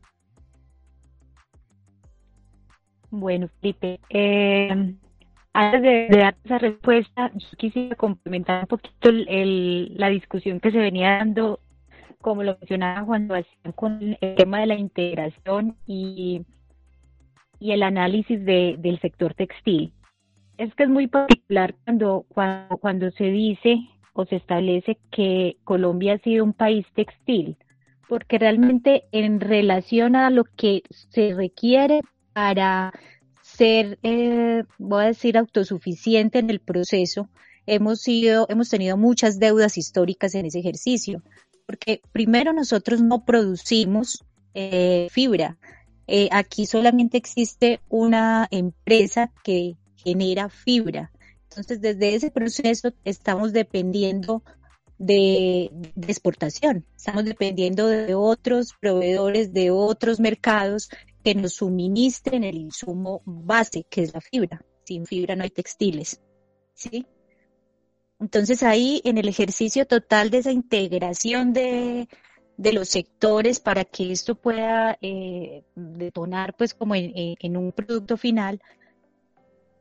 Bueno, Felipe, eh, antes de, dar esa respuesta, yo quisiera complementar un poquito la discusión que se venía dando, como lo mencionaba Juan Sebastián, con el tema de la integración y, y el análisis del sector textil. Es que es muy particular cuando, cuando, cuando se dice o se establece que Colombia ha sido un país textil, porque realmente en relación a lo que se requiere para ser, eh, voy a decir, autosuficiente en el proceso, hemos sido, hemos tenido muchas deudas históricas en ese ejercicio, porque primero nosotros no producimos eh, fibra. Eh, aquí solamente existe una empresa que genera fibra. Entonces, desde ese proceso estamos dependiendo de, exportación, estamos dependiendo de otros proveedores, de otros mercados que nos suministren el insumo base, que es la fibra. Sin fibra no hay textiles. ¿sí? Entonces ahí en el ejercicio total de esa integración de, los sectores para que esto pueda eh, detonar pues como en, un producto final,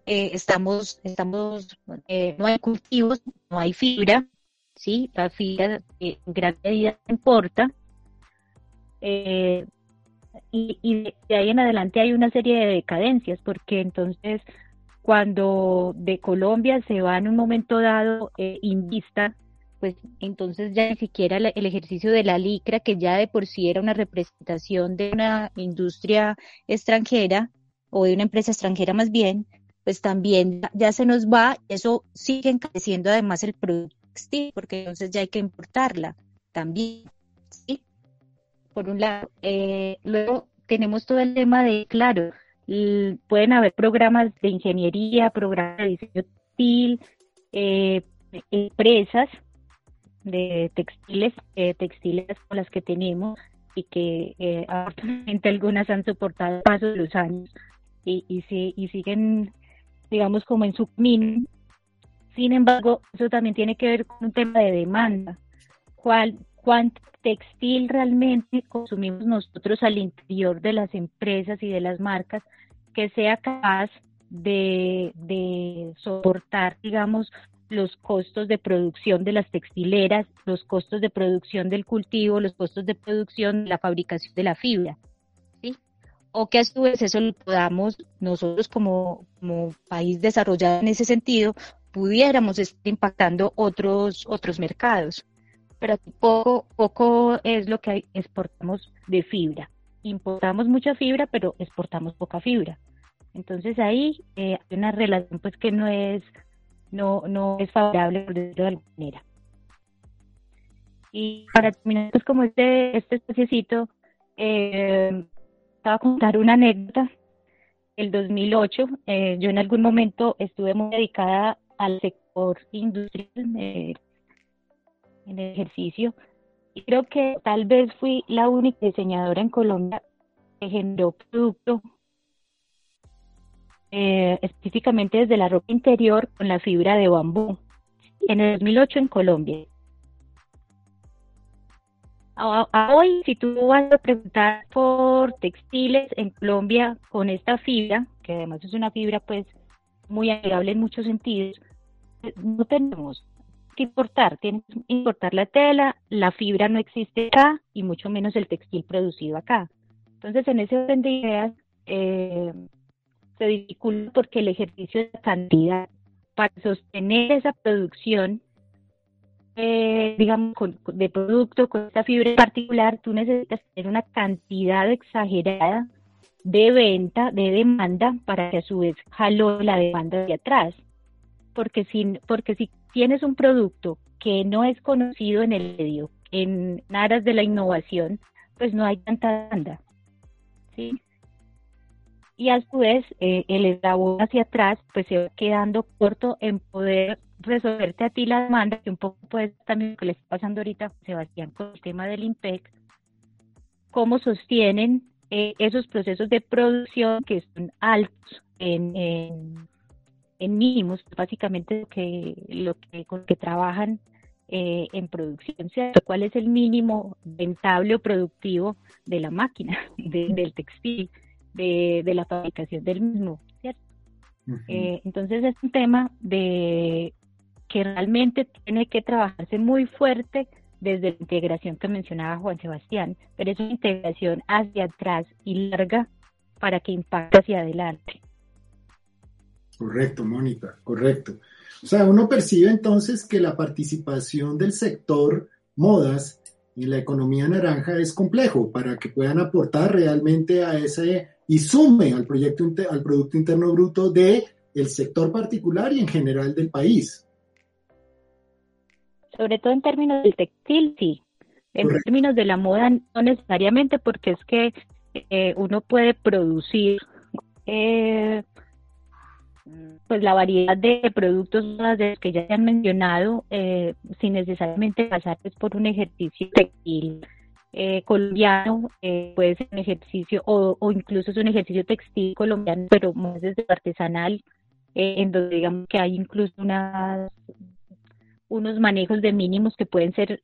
eh, estamos, estamos, eh, no hay cultivos, no hay fibra, ¿sí? La fibra eh, en gran medida importa. y, y de ahí en adelante hay una serie de decadencias, porque entonces cuando de Colombia se va en un momento dado Invista, pues entonces ya ni siquiera el ejercicio de la licra, que ya de por sí era una representación de una industria extranjera o de una empresa extranjera más bien, pues también ya se nos va, eso sigue encareciendo además el producto textil, porque entonces ya hay que importarla también, ¿sí? Por un lado. Eh, luego tenemos todo el tema de, claro, pueden haber programas de ingeniería, programas de diseño textil, eh, empresas de textiles, eh, textiles con las que tenemos y que eh, algunas han soportado el paso de los años y, y, y siguen digamos, como en su camino. Sin embargo, eso también tiene que ver con un tema de demanda. ¿Cuál, ¿Cuánto textil realmente consumimos nosotros al interior de las empresas y de las marcas que sea capaz de, de soportar, digamos, los costos de producción de las textileras, los costos de producción del cultivo, los costos de producción de la fabricación de la fibra? O que a su vez eso lo podamos nosotros como, país desarrollado en ese sentido, pudiéramos estar impactando otros, otros mercados. Pero poco, poco es lo que exportamos de fibra. Importamos mucha fibra, pero exportamos poca fibra. Entonces ahí hay una relación pues que no es no, no es favorable por decirlo de alguna manera. Y para terminar, pues como este, este espaciecito, eh, estaba a contar una anécdota. El 2008, eh, yo en algún momento estuve muy dedicada al sector industrial eh, en ejercicio y creo que tal vez fui la única diseñadora en Colombia que generó producto eh, específicamente desde la ropa interior con la fibra de bambú en el 2008 en Colombia. Hoy, si tú vas a preguntar por textiles en Colombia con esta fibra, que además es una fibra pues muy agradable en muchos sentidos, no tenemos que importar, tienes que importar la tela, la fibra no existe acá y mucho menos el textil producido acá. Entonces, en ese orden de ideas, eh, se dificulta porque el ejercicio de cantidad para sostener esa producción, eh, digamos, de producto con esta fibra en particular, tú necesitas tener una cantidad exagerada de venta, de demanda, para que a su vez jalo la demanda de atrás. Porque si, porque si tienes un producto que no es conocido en el medio, en aras de la innovación, pues no hay tanta demanda. ¿sí? Y a su vez eh, el eslabón hacia atrás pues se va quedando corto en poder resolverte a ti la demanda, que un poco pues también lo que le está pasando ahorita Sebastián con el tema del IMPEC, cómo sostienen eh, esos procesos de producción que son altos en, mínimos, básicamente lo que, lo que, con que trabajan eh, en producción, ¿cierto? ¿Cuál es el mínimo rentable o productivo de la máquina, del textil? De, la fabricación del mismo, ¿cierto? Eh, entonces es un tema de que realmente tiene que trabajarse muy fuerte desde la integración que mencionaba Juan Sebastián, pero es una integración hacia atrás y larga para que impacte hacia adelante. Correcto, Mónica, correcto. O sea, uno percibe entonces que la participación del sector modas en la economía naranja es complejo para que puedan aportar realmente a ese y sume al, proyecto, al Producto Interno Bruto de el sector particular y en general del país. Sobre todo en términos del textil, sí. En términos de la moda, no necesariamente, porque es que eh, uno puede producir eh, pues la variedad de productos que ya se han mencionado eh, sin necesariamente pasar pues, por un ejercicio textil eh, colombiano, eh, puede ser un ejercicio o, incluso es un ejercicio textil colombiano, pero más desde artesanal, en donde digamos que hay incluso unas, unos manejos de mínimos que pueden ser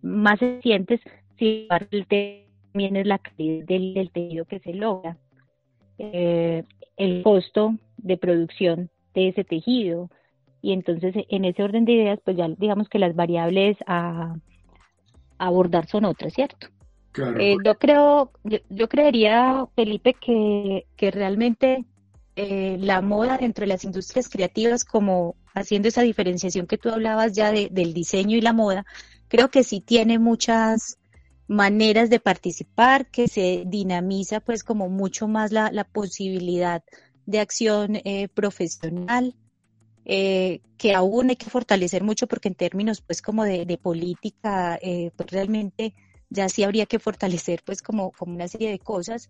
más eficientes si también es la calidad del, tejido que se logra, el costo de producción de ese tejido. Y entonces en ese orden de ideas, pues ya digamos que las variables a abordar son otras, ¿cierto? Eh, yo creo, yo, creería, Felipe, que, realmente eh, la moda dentro de las industrias creativas, como haciendo esa diferenciación que tú hablabas ya del diseño y la moda, creo que sí tiene muchas maneras de participar, que se dinamiza pues como mucho más la, posibilidad de acción eh, profesional, que aún hay que fortalecer mucho porque en términos pues como de, política, pues realmente ya sí habría que fortalecer pues como, como una serie de cosas.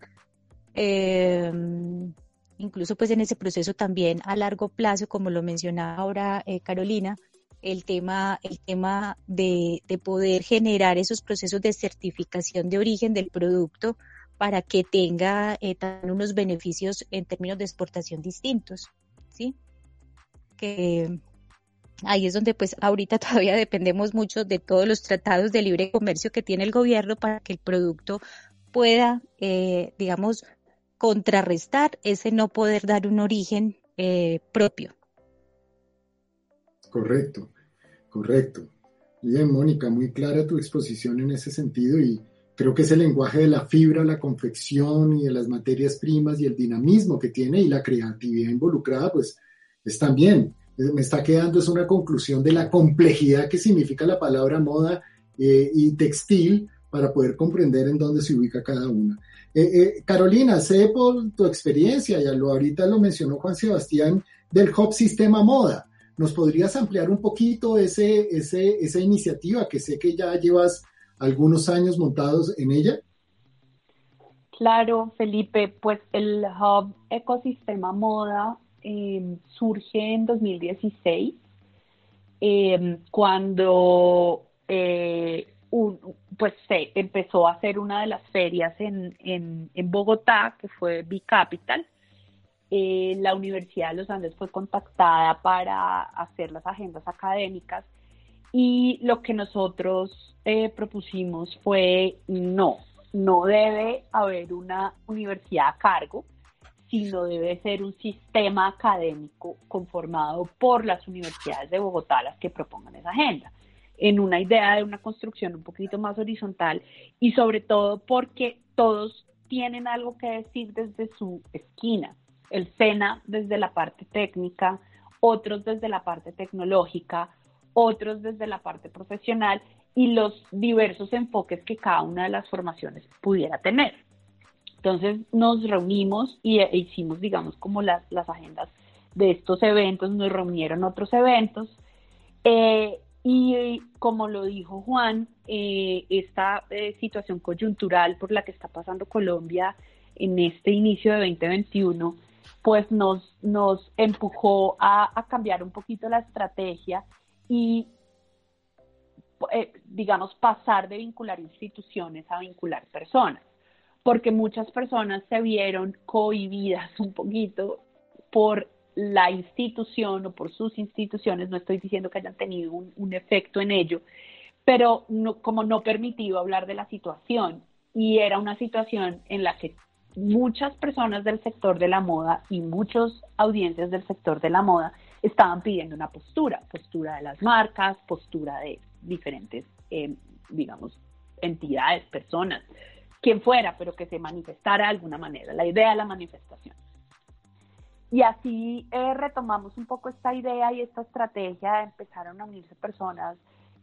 Em, incluso pues en ese proceso también a largo plazo, como lo mencionaba ahora eh, Carolina, el tema, el tema de, poder generar esos procesos de certificación de origen del producto para que tenga eh, unos beneficios en términos de exportación distintos, ¿sí? Que, ahí es donde pues ahorita todavía dependemos mucho de todos los tratados de libre comercio que tiene el gobierno para que el producto pueda, eh, digamos, contrarrestar ese no poder dar un origen eh, propio. Correcto, correcto. Bien, Mónica, muy clara tu exposición en ese sentido y creo que ese lenguaje de la fibra, la confección y de las materias primas y el dinamismo que tiene y la creatividad involucrada, pues están bien me está quedando es una conclusión de la complejidad que significa la palabra moda eh, y textil para poder comprender en dónde se ubica cada una. Eh, eh, Carolina, sé por tu experiencia, ya lo ahorita lo mencionó Juan Sebastián, del Hub Sistema Moda. ¿Nos podrías ampliar un poquito ese, ese, esa iniciativa que sé que ya llevas algunos años montados en ella? Claro, Felipe, pues el Hub Ecosistema Moda em, surge en 2016, em, cuando eh, pues se empezó a hacer una de las ferias en, en, Bogotá, que fue B-Capital. Eh, la Universidad de los Andes fue contactada para hacer las agendas académicas y lo que nosotros eh, propusimos fue no, no debe haber una universidad a cargo, sino debe ser un sistema académico conformado por las universidades de Bogotá las que propongan esa agenda, en una idea de una construcción un poquito más horizontal y sobre todo porque todos tienen algo que decir desde su esquina. El SENA desde la parte técnica, otros desde la parte tecnológica, otros desde la parte profesional y los diversos enfoques que cada una de las formaciones pudiera tener. Entonces nos reunimos y e hicimos, digamos, como las, las agendas de estos eventos, nos reunieron otros eventos. Eh, y como lo dijo Juan, eh, esta eh, situación coyuntural por la que está pasando Colombia en este inicio de 2021, pues nos, nos empujó a, a cambiar un poquito la estrategia y eh, digamos, pasar de vincular instituciones a vincular personas, porque muchas personas se vieron cohibidas un poquito por la institución o por sus instituciones, no estoy diciendo que hayan tenido un, efecto en ello, pero como no permitido hablar de la situación y era una situación en la que muchas personas del sector de la moda y muchas audiencias del sector de la moda estaban pidiendo una postura, postura de las marcas, postura de diferentes, eh, digamos, entidades, personas, quien fuera, pero que se manifestara de alguna manera, la idea de la manifestación. Y así eh, retomamos un poco esta idea y esta estrategia, empezaron a unirse personas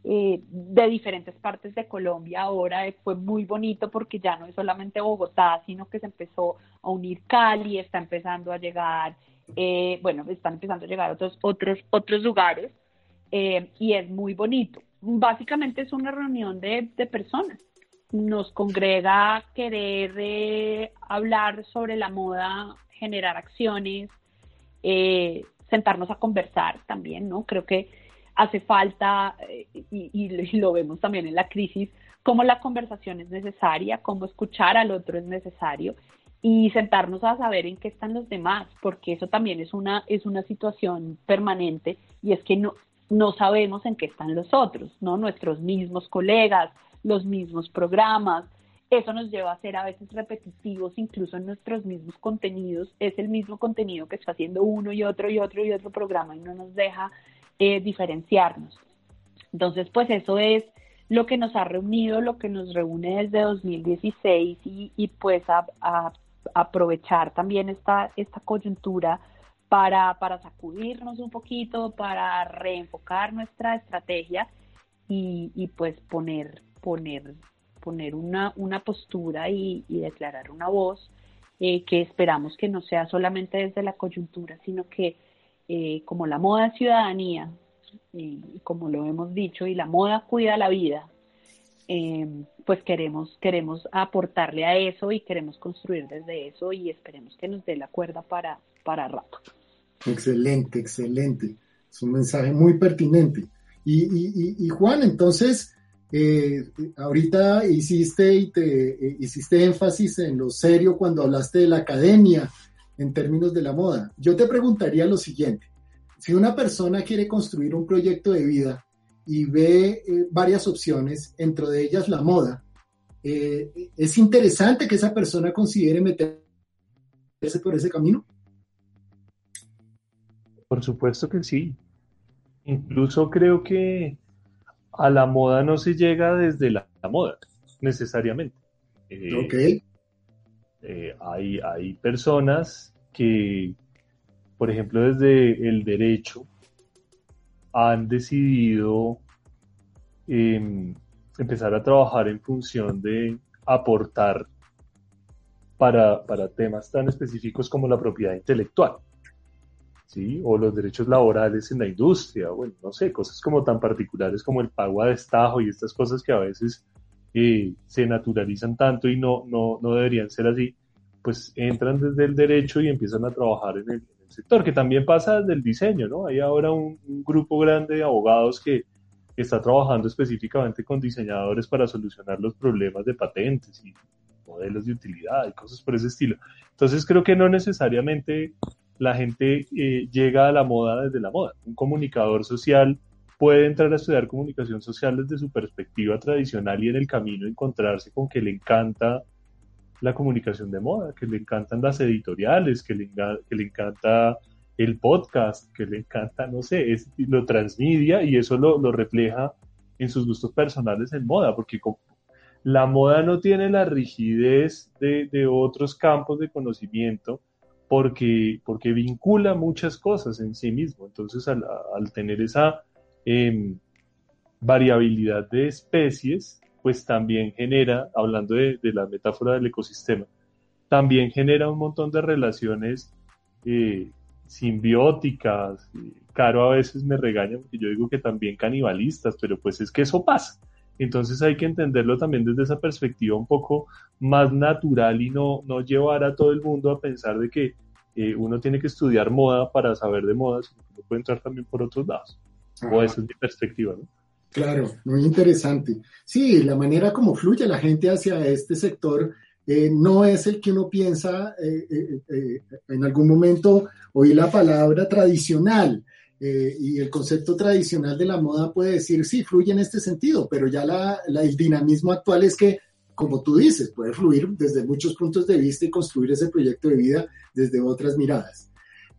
eh, de diferentes partes de Colombia. Ahora fue muy bonito porque ya no es solamente Bogotá, sino que se empezó a unir Cali, está empezando a llegar, bueno, están empezando a llegar otros, otros, otros lugares y es muy bonito básicamente es una reunión de, personas. Nos congrega querer eh, hablar sobre la moda, generar acciones, eh, sentarnos a conversar también, ¿no? Creo que hace falta, eh, y, y, lo vemos también en la crisis, cómo la conversación es necesaria, cómo escuchar al otro es necesario y sentarnos a saber en qué están los demás, porque eso también es una, es una situación permanente y es que no, no sabemos en qué están los otros, ¿no? Nuestros mismos colegas, los mismos programas. Eso nos lleva a ser a veces repetitivos, incluso en nuestros mismos contenidos. Es el mismo contenido que está haciendo uno y otro y otro y otro programa y no nos deja eh, diferenciarnos. Entonces, pues eso es lo que nos ha reunido, lo que nos reúne desde 2016 y, y pues a, aprovechar también esta, esta coyuntura para, para sacudirnos un poquito, para reenfocar nuestra estrategia y, y pues poner, poner, poner una, una postura y, y declarar una voz eh, que esperamos que no sea solamente desde la coyuntura, sino que eh, como la moda ciudadanía, y como lo hemos dicho, y la moda cuida la vida, eh, pues queremos, queremos aportarle a eso y queremos construir desde eso y esperemos que nos dé la cuerda para, para rato. Excelente, excelente. Es un mensaje muy pertinente. Y, Juan, entonces, eh, ahorita hiciste, y te, eh, hiciste énfasis en lo serio cuando hablaste de la academia en términos de la moda. Yo te preguntaría lo siguiente. Si una persona quiere construir un proyecto de vida y ve eh, varias opciones, entre de ellas la moda, ¿es interesante que esa persona considere meterse por ese camino? Por supuesto que sí. Incluso creo que a la moda no se llega desde la, moda, necesariamente. Eh, ok. Eh, hay, hay personas que, por ejemplo, desde el derecho, han decidido em, empezar a trabajar en función de aportar para, para temas tan específicos como la propiedad intelectual. ¿sí? o los derechos laborales en la industria, bueno, no sé, cosas como tan particulares como el pago a destajo y estas cosas que a veces eh, se naturalizan tanto y no, no, no deberían ser así, pues entran desde el derecho y empiezan a trabajar en el, sector, que también pasa desde el diseño, ¿no? Hay ahora un, grupo grande de abogados que está trabajando específicamente con diseñadores para solucionar los problemas de patentes y modelos de utilidad y cosas por ese estilo. Entonces creo que no necesariamente la gente eh, llega a la moda desde la moda. Un comunicador social puede entrar a estudiar comunicación social desde su perspectiva tradicional y en el camino encontrarse con que le encanta la comunicación de moda, que le encantan las editoriales, que le, que le encanta el podcast, que le encanta, no sé, lo transmedia y eso lo, lo, refleja en sus gustos personales en moda, porque la moda no tiene la rigidez de, de otros campos de conocimiento, porque, porque vincula muchas cosas en sí mismo. Entonces, al, tener esa em, variabilidad de especies, pues también genera, hablando de, la metáfora del ecosistema, también genera un montón de relaciones eh, simbióticas. Caro a veces me regaña porque yo digo que también canibalistas, pero pues es que eso pasa. Entonces hay que entenderlo también desde esa perspectiva un poco más natural y no, no llevar a todo el mundo a pensar de que eh, uno tiene que estudiar moda para saber de moda, sino que puede entrar también por otros lados. O esa es mi perspectiva, ¿no? Claro, muy interesante. Sí, la manera como fluye la gente hacia este sector eh, no es el que uno piensa, eh, en algún momento oí la palabra tradicional y el concepto tradicional de la moda puede decir, sí, fluye en este sentido, pero ya la, el dinamismo actual es que como tú dices, puede fluir desde muchos puntos de vista y construir ese proyecto de vida desde otras miradas.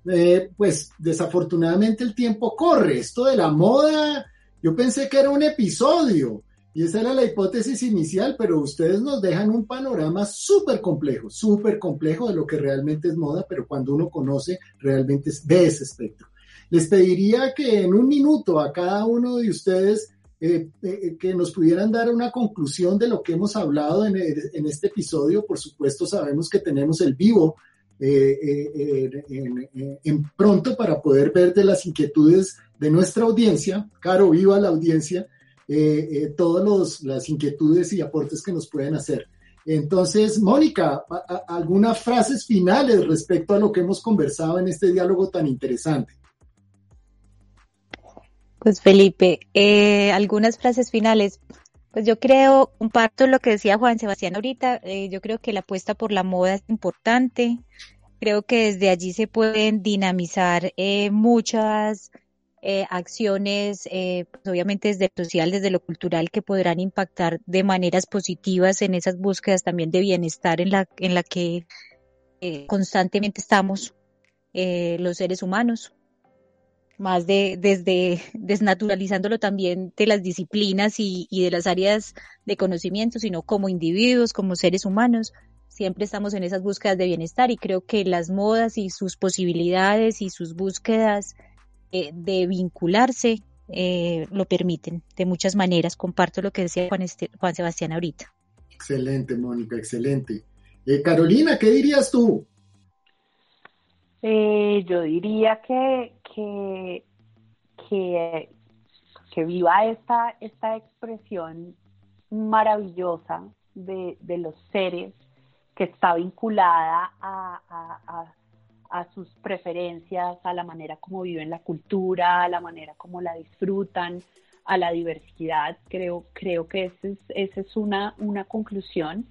Eh, pues desafortunadamente el tiempo corre. Esto de la moda, yo pensé que era un episodio y esa era la hipótesis inicial, pero ustedes nos dejan un panorama súper complejo, súper complejo de lo que realmente es moda, pero cuando uno conoce, realmente ve ese espectro. Les pediría que en un minuto a cada uno de ustedes eh, eh, que nos pudieran dar una conclusión de lo que hemos hablado en, este episodio. Por supuesto, sabemos que tenemos el vivo eh, en, pronto para poder ver de las inquietudes de nuestra audiencia. Caro, viva la audiencia, todas las inquietudes y aportes que nos pueden hacer. Entonces, Mónica, algunas frases finales respecto a lo que hemos conversado en este diálogo tan interesante. Pues Felipe, eh, algunas frases finales. Pues yo creo, comparto lo que decía Juan Sebastián ahorita, eh, yo creo que la apuesta por la moda es importante, creo que desde allí se pueden dinamizar eh, muchas acciones, pues obviamente desde lo social, desde lo cultural, que podrán impactar de maneras positivas en esas búsquedas también de bienestar en la, en la que constantemente estamos los seres humanos más de desde desnaturalizándolo también de las disciplinas y, de las áreas de conocimiento, sino como individuos, como seres humanos. Siempre estamos en esas búsquedas de bienestar y creo que las modas y sus posibilidades y sus búsquedas eh, de vincularse eh, lo permiten de muchas maneras. Comparto lo que decía Juan, este, Juan Sebastián ahorita. Excelente, Mónica, excelente. Eh, Carolina, ¿qué dirías tú? Yo diría que, que, que, viva esta, esta expresión maravillosa de, los seres que está vinculada a, a, sus preferencias, a la manera como viven la cultura, a la manera como la disfrutan, a la diversidad. Creo, creo que esa es, esa es una, una conclusión.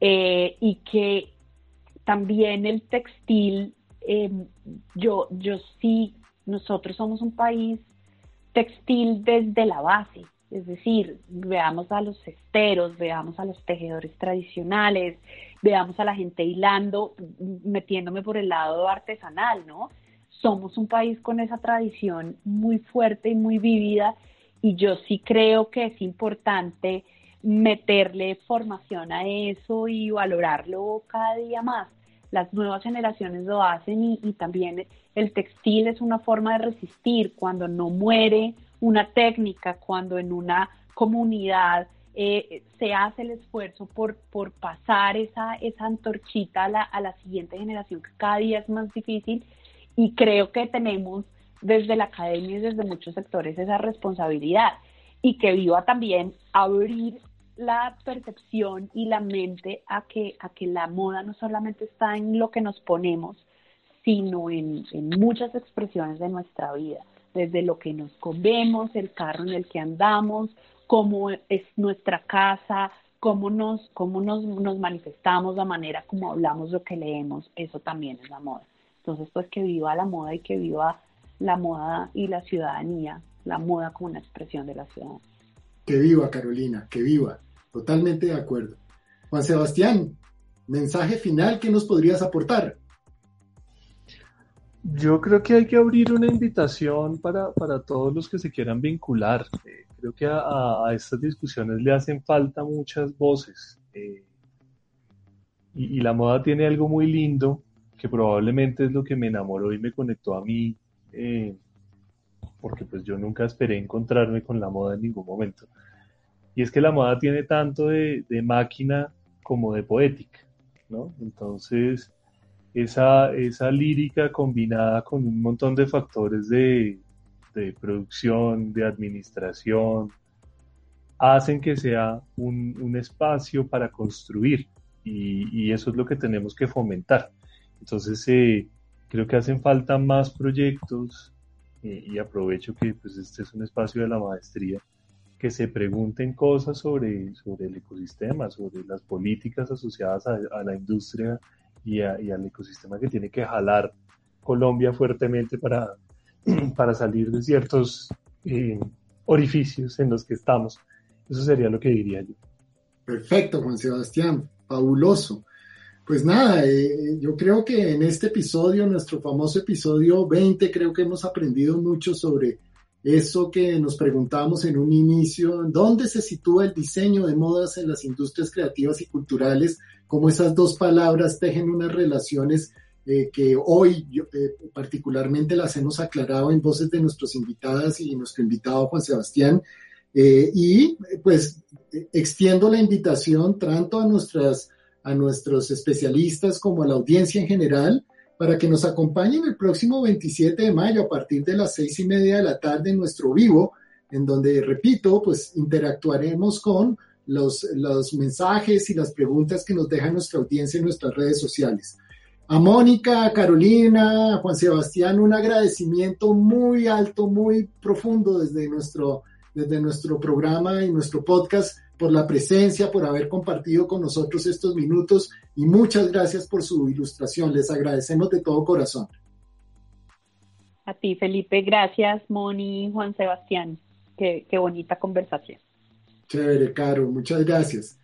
Eh, y que también el textil, eh, yo, yo sí nosotros somos un país textil desde la base, es decir, veamos a los cesteros, veamos a los tejedores tradicionales, veamos a la gente hilando, metiéndome por el lado artesanal, ¿no? Somos un país con esa tradición muy fuerte y muy vívida y yo sí creo que es importante meterle formación a eso y valorarlo cada día más las nuevas generaciones lo hacen y, también el textil es una forma de resistir cuando no muere una técnica, cuando en una comunidad eh, se hace el esfuerzo por, por pasar esa, esa antorchita a la, a la siguiente generación, que cada día es más difícil, y creo que tenemos desde la academia y desde muchos sectores esa responsabilidad, y que viva también abrir la percepción y la mente a que, a que la moda no solamente está en lo que nos ponemos, sino en, muchas expresiones de nuestra vida, desde lo que nos comemos, el carro en el que andamos, cómo es nuestra casa, cómo nos, cómo nos, nos manifestamos, la manera como hablamos, lo que leemos, eso también es la moda. Entonces, pues que viva la moda y que viva la moda y la ciudadanía, la moda como una expresión de la ciudadanía. Que viva, Carolina, que viva. Totalmente de acuerdo. Juan Sebastián, mensaje final que nos podrías aportar. Yo creo que hay que abrir una invitación para, para todos los que se quieran vincular. Eh, creo que a, estas discusiones le hacen falta muchas voces. Eh, y, y, la moda tiene algo muy lindo que probablemente es lo que me enamoró y me conectó a mí, eh, porque pues yo nunca esperé encontrarme con la moda en ningún momento. Y es que la moda tiene tanto de, de máquina como de poética, ¿no? Entonces, esa, esa lírica combinada con un montón de factores de, de producción, de administración, hacen que sea un, un espacio para construir y, y, eso es lo que tenemos que fomentar. Entonces, eh, creo que hacen falta más proyectos eh, y aprovecho que pues, este es un espacio de la maestría que se pregunten cosas sobre, sobre el ecosistema, sobre las políticas asociadas a, la industria y, al ecosistema que tiene que jalar Colombia fuertemente para, para salir de ciertos eh, orificios en los que estamos. Eso sería lo que diría yo. Perfecto, Juan Sebastián, fabuloso. Pues nada, eh, yo creo que en este episodio, nuestro famoso episodio 20, creo que hemos aprendido mucho sobre eso que nos preguntamos en un inicio, ¿dónde se sitúa el diseño de modas en las industrias creativas y culturales? Cómo esas dos palabras tejen unas relaciones eh, que hoy eh, particularmente las hemos aclarado en voces de nuestros invitadas y nuestro invitado Juan Sebastián. Eh, y pues extiendo la invitación tanto a, nuestras, a nuestros especialistas como a la audiencia en general para que nos acompañen el próximo 27 de mayo a partir de las seis y media de la tarde en nuestro vivo, en donde, repito, pues interactuaremos con los, los mensajes y las preguntas que nos deja nuestra audiencia en nuestras redes sociales. A Mónica, a Carolina, a Juan Sebastián, un agradecimiento muy alto, muy profundo desde nuestro, desde nuestro programa y nuestro podcast por la presencia, por haber compartido con nosotros estos minutos y muchas gracias por su ilustración. Les agradecemos de todo corazón. A ti, Felipe, gracias, Moni, Juan Sebastián. Qué, qué bonita conversación. Chévere, Caro, muchas gracias.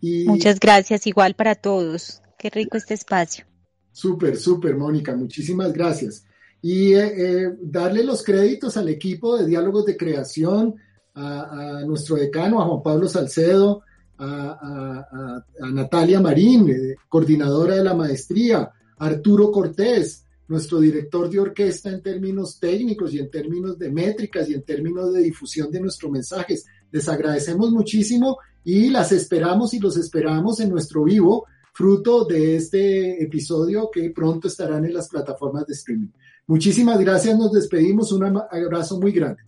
Y... Muchas gracias, igual para todos. Qué rico este espacio. Súper, súper, Mónica, muchísimas gracias. Y eh, eh, darle los créditos al equipo de diálogos de creación, a, nuestro decano, a Juan Pablo Salcedo, a Natalia Marín, eh, coordinadora de la maestría, Arturo Cortés, nuestro director de orquesta en términos técnicos y en términos de métricas y en términos de difusión de nuestros mensajes. Les agradecemos muchísimo y las esperamos y los esperamos en nuestro vivo fruto de este episodio que pronto estarán en las plataformas de streaming. Muchísimas gracias, nos despedimos, un abrazo muy grande.